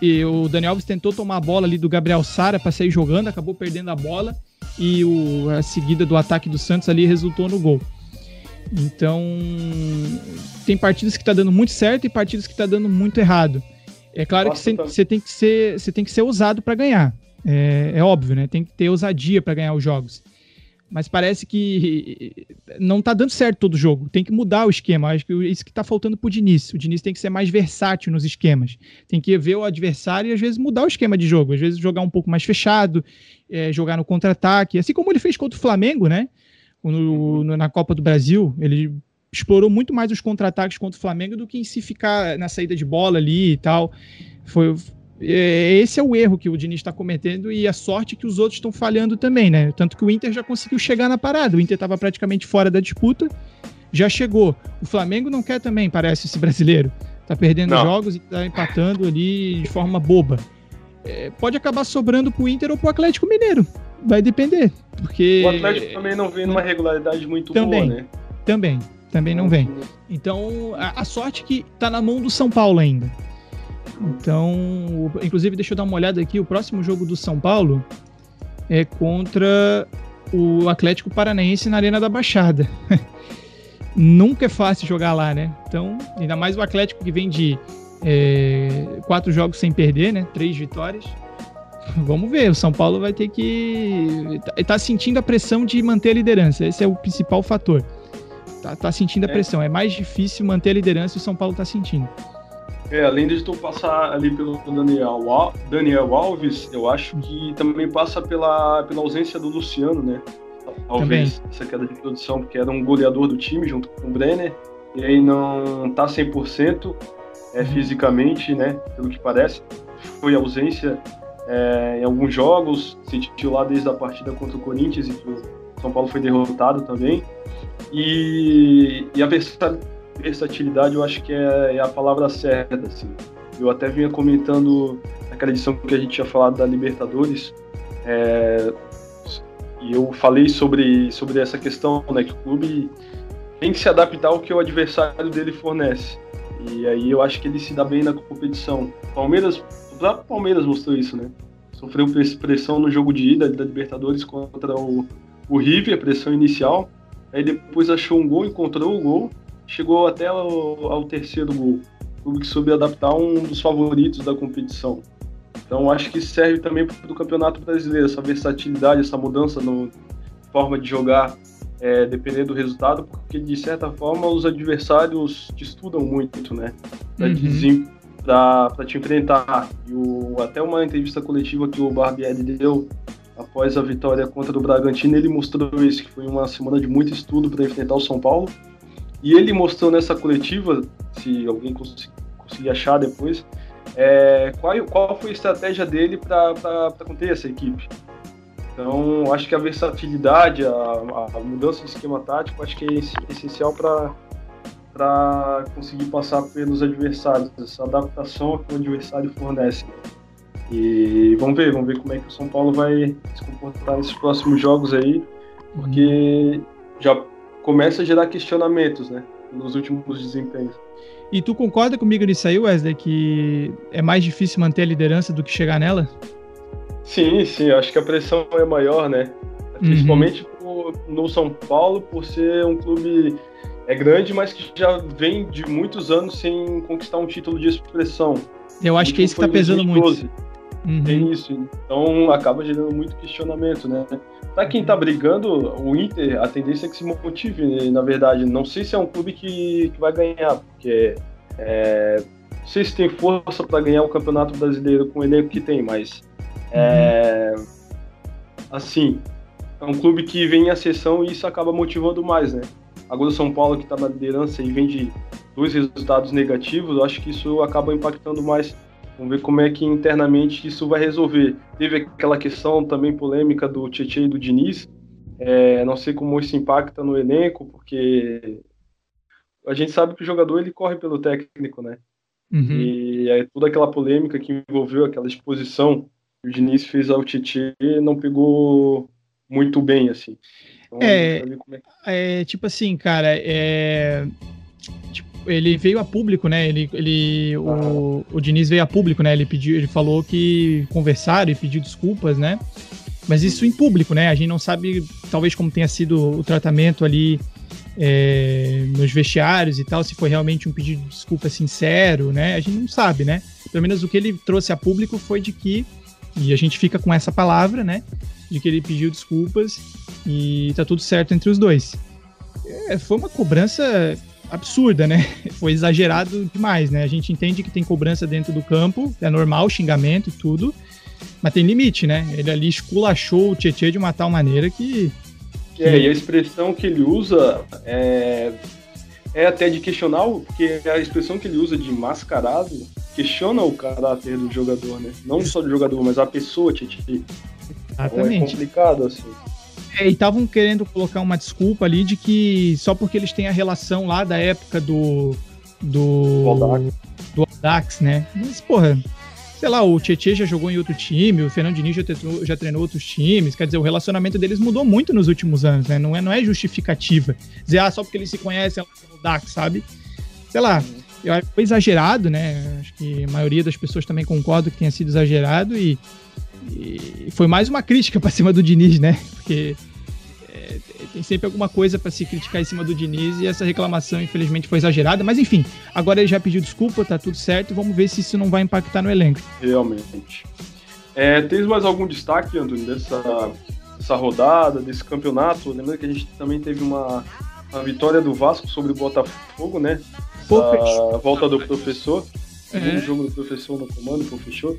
E o Daniel Alves tentou tomar a bola ali do Gabriel Sara para sair jogando, acabou perdendo a bola e o, a seguida do ataque do Santos ali resultou no gol. Então, tem partidas que tá dando muito certo e partidas que tá dando muito errado. É claro Nossa, que você tem que ser, você tem que ser ousado para ganhar. É, é, óbvio, né? Tem que ter ousadia para ganhar os jogos. Mas parece que não tá dando certo todo jogo. Tem que mudar o esquema. Acho que isso que tá faltando pro Diniz. O Diniz tem que ser mais versátil nos esquemas. Tem que ver o adversário e às vezes mudar o esquema de jogo. Às vezes jogar um pouco mais fechado, é, jogar no contra-ataque. Assim como ele fez contra o Flamengo, né? No, na Copa do Brasil. Ele explorou muito mais os contra-ataques contra o Flamengo do que em si ficar na saída de bola ali e tal. Foi, é, esse é o erro que o Diniz está cometendo e a sorte que os outros estão falhando também, né? Tanto que o Inter já conseguiu chegar na parada. O Inter estava praticamente fora da disputa, já chegou. O Flamengo não quer também, parece, esse brasileiro. Tá perdendo não. jogos e tá empatando ali de forma boba. É, pode acabar sobrando pro Inter ou pro Atlético Mineiro. Vai depender. Porque. O Atlético também não vem numa regularidade muito também, boa, né? Também também não vem. Então, a, a sorte que tá na mão do São Paulo ainda. Então, inclusive, deixa eu dar uma olhada aqui. O próximo jogo do São Paulo é contra o Atlético Paranaense na Arena da Baixada. *laughs* Nunca é fácil jogar lá, né? Então, ainda mais o Atlético que vem de é, quatro jogos sem perder, né? Três vitórias. Vamos ver, o São Paulo vai ter que. Tá, tá sentindo a pressão de manter a liderança. Esse é o principal fator tá, tá sentindo a é. pressão. É mais difícil manter a liderança e o São Paulo tá sentindo. É, além de tu passar ali pelo Daniel, Daniel Alves, eu acho que também passa pela, pela ausência do Luciano, né? Talvez também. essa queda de produção, porque era um goleador do time junto com o Brenner, e aí não tá 100% é, uhum. fisicamente, né? Pelo que parece. Foi ausência é, em alguns jogos, sentiu lá desde a partida contra o Corinthians, e o São Paulo foi derrotado também. E, e a versatilidade eu acho que é, é, a palavra certa. Assim. Eu até vinha comentando naquela edição que a gente tinha falado da Libertadores, é, e eu falei sobre, sobre essa questão, né, que o clube tem que se adaptar ao que o adversário dele fornece. E aí eu acho que ele se dá bem na competição. Palmeiras, o Palmeiras mostrou isso, né? Sofreu pressão no jogo de ida da Libertadores contra o, o River, pressão inicial, Aí depois achou um gol, encontrou o gol, chegou até ao, ao terceiro gol. O clube que soube adaptar um dos favoritos da competição. Então acho que serve também para o Campeonato Brasileiro, essa versatilidade, essa mudança na forma de jogar, é, dependendo do resultado, porque de certa forma os adversários te estudam muito, né? Para uhum. Te enfrentar. E o, até uma entrevista coletiva que o Barbieri deu após a vitória contra o Bragantino, ele mostrou isso, que foi uma semana de muito estudo para enfrentar o São Paulo. E ele mostrou nessa coletiva, se alguém conseguir achar depois, é, qual, qual foi a estratégia dele para conter essa equipe. Então, acho que a versatilidade, a, a mudança de esquema tático, acho que é essencial para conseguir passar pelos adversários, essa adaptação que o adversário fornece. E vamos ver, vamos ver como é que o São Paulo vai se comportar nesses próximos jogos aí, porque já começa a gerar questionamentos, né? pelos últimos desempenhos. E tu concorda comigo nisso aí, Wesley, que é mais difícil manter a liderança do que chegar nela? Sim, sim, acho que a pressão é maior, né? Principalmente uhum. no São Paulo, por ser um clube é grande, mas que já vem de muitos anos sem conquistar um título de expressão. Eu acho que é isso que tá pesando 2012. muito. Uhum. Tem isso, então acaba gerando muito questionamento, né? Pra quem tá brigando, o Inter, a tendência é que se motive, né? na verdade. Não sei se é um clube que, que vai ganhar, porque é, não sei se tem força para ganhar o Campeonato Brasileiro com o elenco que tem, mas é, assim, é um clube que vem em ascensão e isso acaba motivando mais, né? Agora o São Paulo que está na liderança e vem de dois resultados negativos, eu acho que isso acaba impactando mais. Vamos ver como é que internamente isso vai resolver. Teve aquela questão também polêmica do Tietchan e do Diniz. É, não sei como isso impacta no elenco, porque a gente sabe que o jogador ele corre pelo técnico, né? Uhum. E é toda aquela polêmica que envolveu aquela exposição que o Diniz fez ao Tietchan não pegou muito bem, assim. Então, é, é, é, tipo assim, cara, é, tipo, ele veio a público, né? Ele, ele o, o Diniz veio a público, né? Ele pediu, ele falou que conversaram e pediu desculpas, né? Mas isso em público, né? A gente não sabe, talvez, como tenha sido o tratamento ali é, nos vestiários e tal, se foi realmente um pedido de desculpa sincero, né? A gente não sabe, né? Pelo menos o que ele trouxe a público foi de que, e a gente fica com essa palavra, né? De que ele pediu desculpas e tá tudo certo entre os dois. É, foi uma cobrança absurda, né? *laughs* Foi exagerado demais, né? A gente entende que tem cobrança dentro do campo, é normal, xingamento e tudo, mas tem limite, né? Ele ali esculachou o Tietchan de uma tal maneira que, que... É, e a expressão que ele usa é, é até de questionar, porque a expressão que ele usa de mascarado questiona o caráter do jogador, né? Não só do jogador, mas a pessoa, Tietchan. Exatamente. Então é complicado, assim. É, e estavam querendo colocar uma desculpa ali de que só porque eles têm a relação lá da época do. Do. Aldax. Do Aldax, né? Mas, porra, sei lá, o Tietchan já jogou em outro time, o Fernando Diniz já, treinou, já treinou outros times, quer dizer, o relacionamento deles mudou muito nos últimos anos, né? Não é, não é justificativa. Dizer, ah, só porque eles se conhecem, é o Dax, sabe? Sei lá, eu acho que foi exagerado, né? Acho que a maioria das pessoas também concorda que tenha sido exagerado e e foi mais uma crítica para cima do Diniz, né? Porque é, tem sempre alguma coisa para se criticar em cima do Diniz e essa reclamação, infelizmente, foi exagerada. Mas enfim, agora ele já pediu desculpa, tá tudo certo. Vamos ver se isso não vai impactar no elenco. Realmente. É, tens mais algum destaque, Antônio, dessa, dessa rodada, desse campeonato? Lembrando que a gente também teve uma, uma vitória do Vasco sobre o Botafogo, né? A volta do professor. É. jogo do professor no comando, pô, fechou.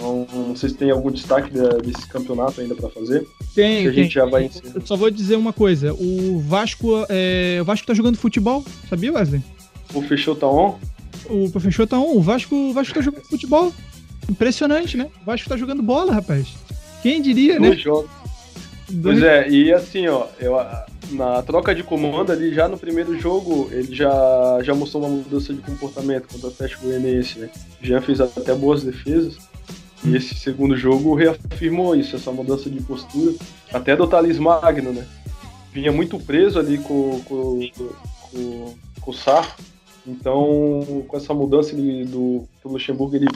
Então, não sei se tem algum destaque desse campeonato ainda para fazer. Tem, a gente já vai Eu só vou dizer uma coisa: o Vasco, é, o Vasco tá jogando futebol, sabia, Wesley? O Fechou tá on? O Fechou tá on. O Vasco, o Vasco tá jogando futebol. Impressionante, né? O Vasco tá jogando bola, rapaz. Quem diria, Dois né? Jogos. Pois é, e assim, ó, eu, na troca de comando ali, já no primeiro jogo, ele já, já mostrou uma mudança de comportamento contra o Atlético Goianiense, né? Já fez até boas defesas. E esse segundo jogo reafirmou isso, essa mudança de postura, até do Thales Magno, né? Vinha muito preso ali com, com, com, com o Sar, então com essa mudança do, do Luxemburgo, ele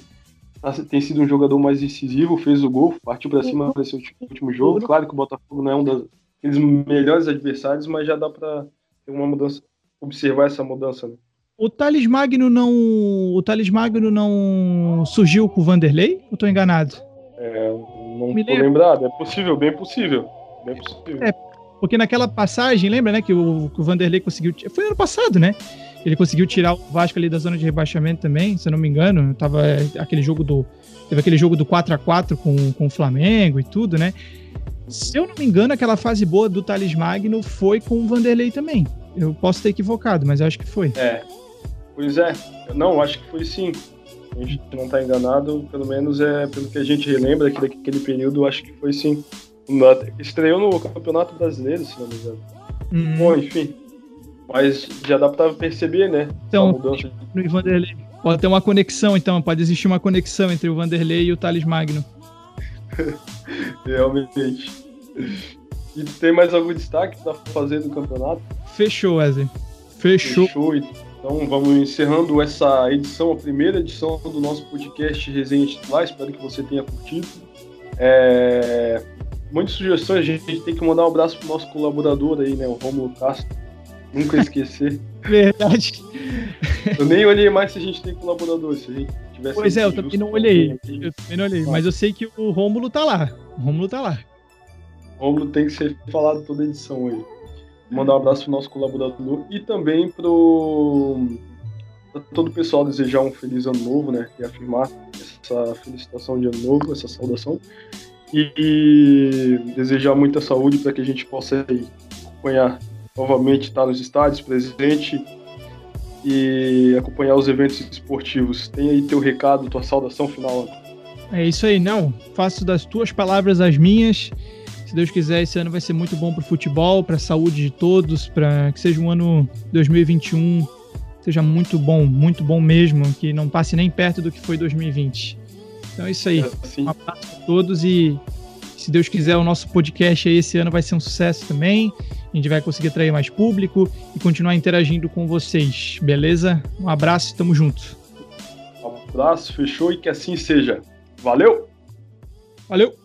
tem sido um jogador mais decisivo, fez o gol, partiu para cima nesse último jogo. Claro que o Botafogo não é um dos melhores adversários, mas já dá para ter uma mudança, observar essa mudança. Né? O Thales Magno não. O Thales Magno não surgiu com o Vanderlei? Ou tô enganado? É, não Me tô lembro. lembrado. É possível, bem possível. Bem possível. É, porque naquela passagem, lembra, né, que o, que o Vanderlei conseguiu. Foi ano passado, né? Ele conseguiu tirar o Vasco ali da zona de rebaixamento também, se eu não me engano. Tava é, aquele jogo do. Teve aquele jogo do 4 a 4 com, com o Flamengo e tudo, né? Se eu não me engano, aquela fase boa do Thales Magno foi com o Vanderlei também. Eu posso ter equivocado, mas eu acho que foi. É, Pois é, não, acho que foi sim. A gente não está enganado, pelo menos é pelo que a gente relembra aqui daquele período, acho que foi sim. Estreou no Campeonato Brasileiro, se não me engano. Uhum. Bom, enfim. Mas já dá para perceber, né? Então, mudança no Vanderlei. Pode ter uma conexão, então, pode existir uma conexão entre o Vanderlei e o Thales Magno. *laughs* Realmente. E tem mais algum destaque para fazer do campeonato? Fechou, Wesley. Fechou. Fechou. Então vamos encerrando essa edição, a primeira edição do nosso podcast Resenha Titular. Espero que você tenha curtido. É... Muitas sugestões, a gente tem que mandar um abraço pro nosso colaborador aí, né? O Romulo Castro. Nunca esquecer. *laughs* Verdade. Eu nem olhei mais se a gente tem colaborador. Se a gente tivesse pois é, eu também não olhei. Eu também não olhei. Mas eu sei que o Rômulo tá lá. O Rômulo tá lá. O Rômulo tem que ser falado toda edição aí. Mandar um abraço pro nosso colaborador e também pro todo o pessoal desejar um feliz ano novo, né? E afirmar essa felicitação de ano novo, essa saudação. E, e desejar muita saúde para que a gente possa aí, acompanhar novamente, estar nos estádios presente e acompanhar os eventos esportivos. Tem aí teu recado, tua saudação final. É isso aí, não. Faço das tuas palavras as minhas. Se Deus quiser, esse ano vai ser muito bom para o futebol, para a saúde de todos, para que seja um ano 2021 seja muito bom, muito bom mesmo, que não passe nem perto do que foi 2020. Então é isso aí. É, um abraço a todos e se Deus quiser, o nosso podcast aí esse ano vai ser um sucesso também. A gente vai conseguir atrair mais público e continuar interagindo com vocês, beleza? Um abraço, e tamo junto. Um abraço, fechou e que assim seja. Valeu! Valeu!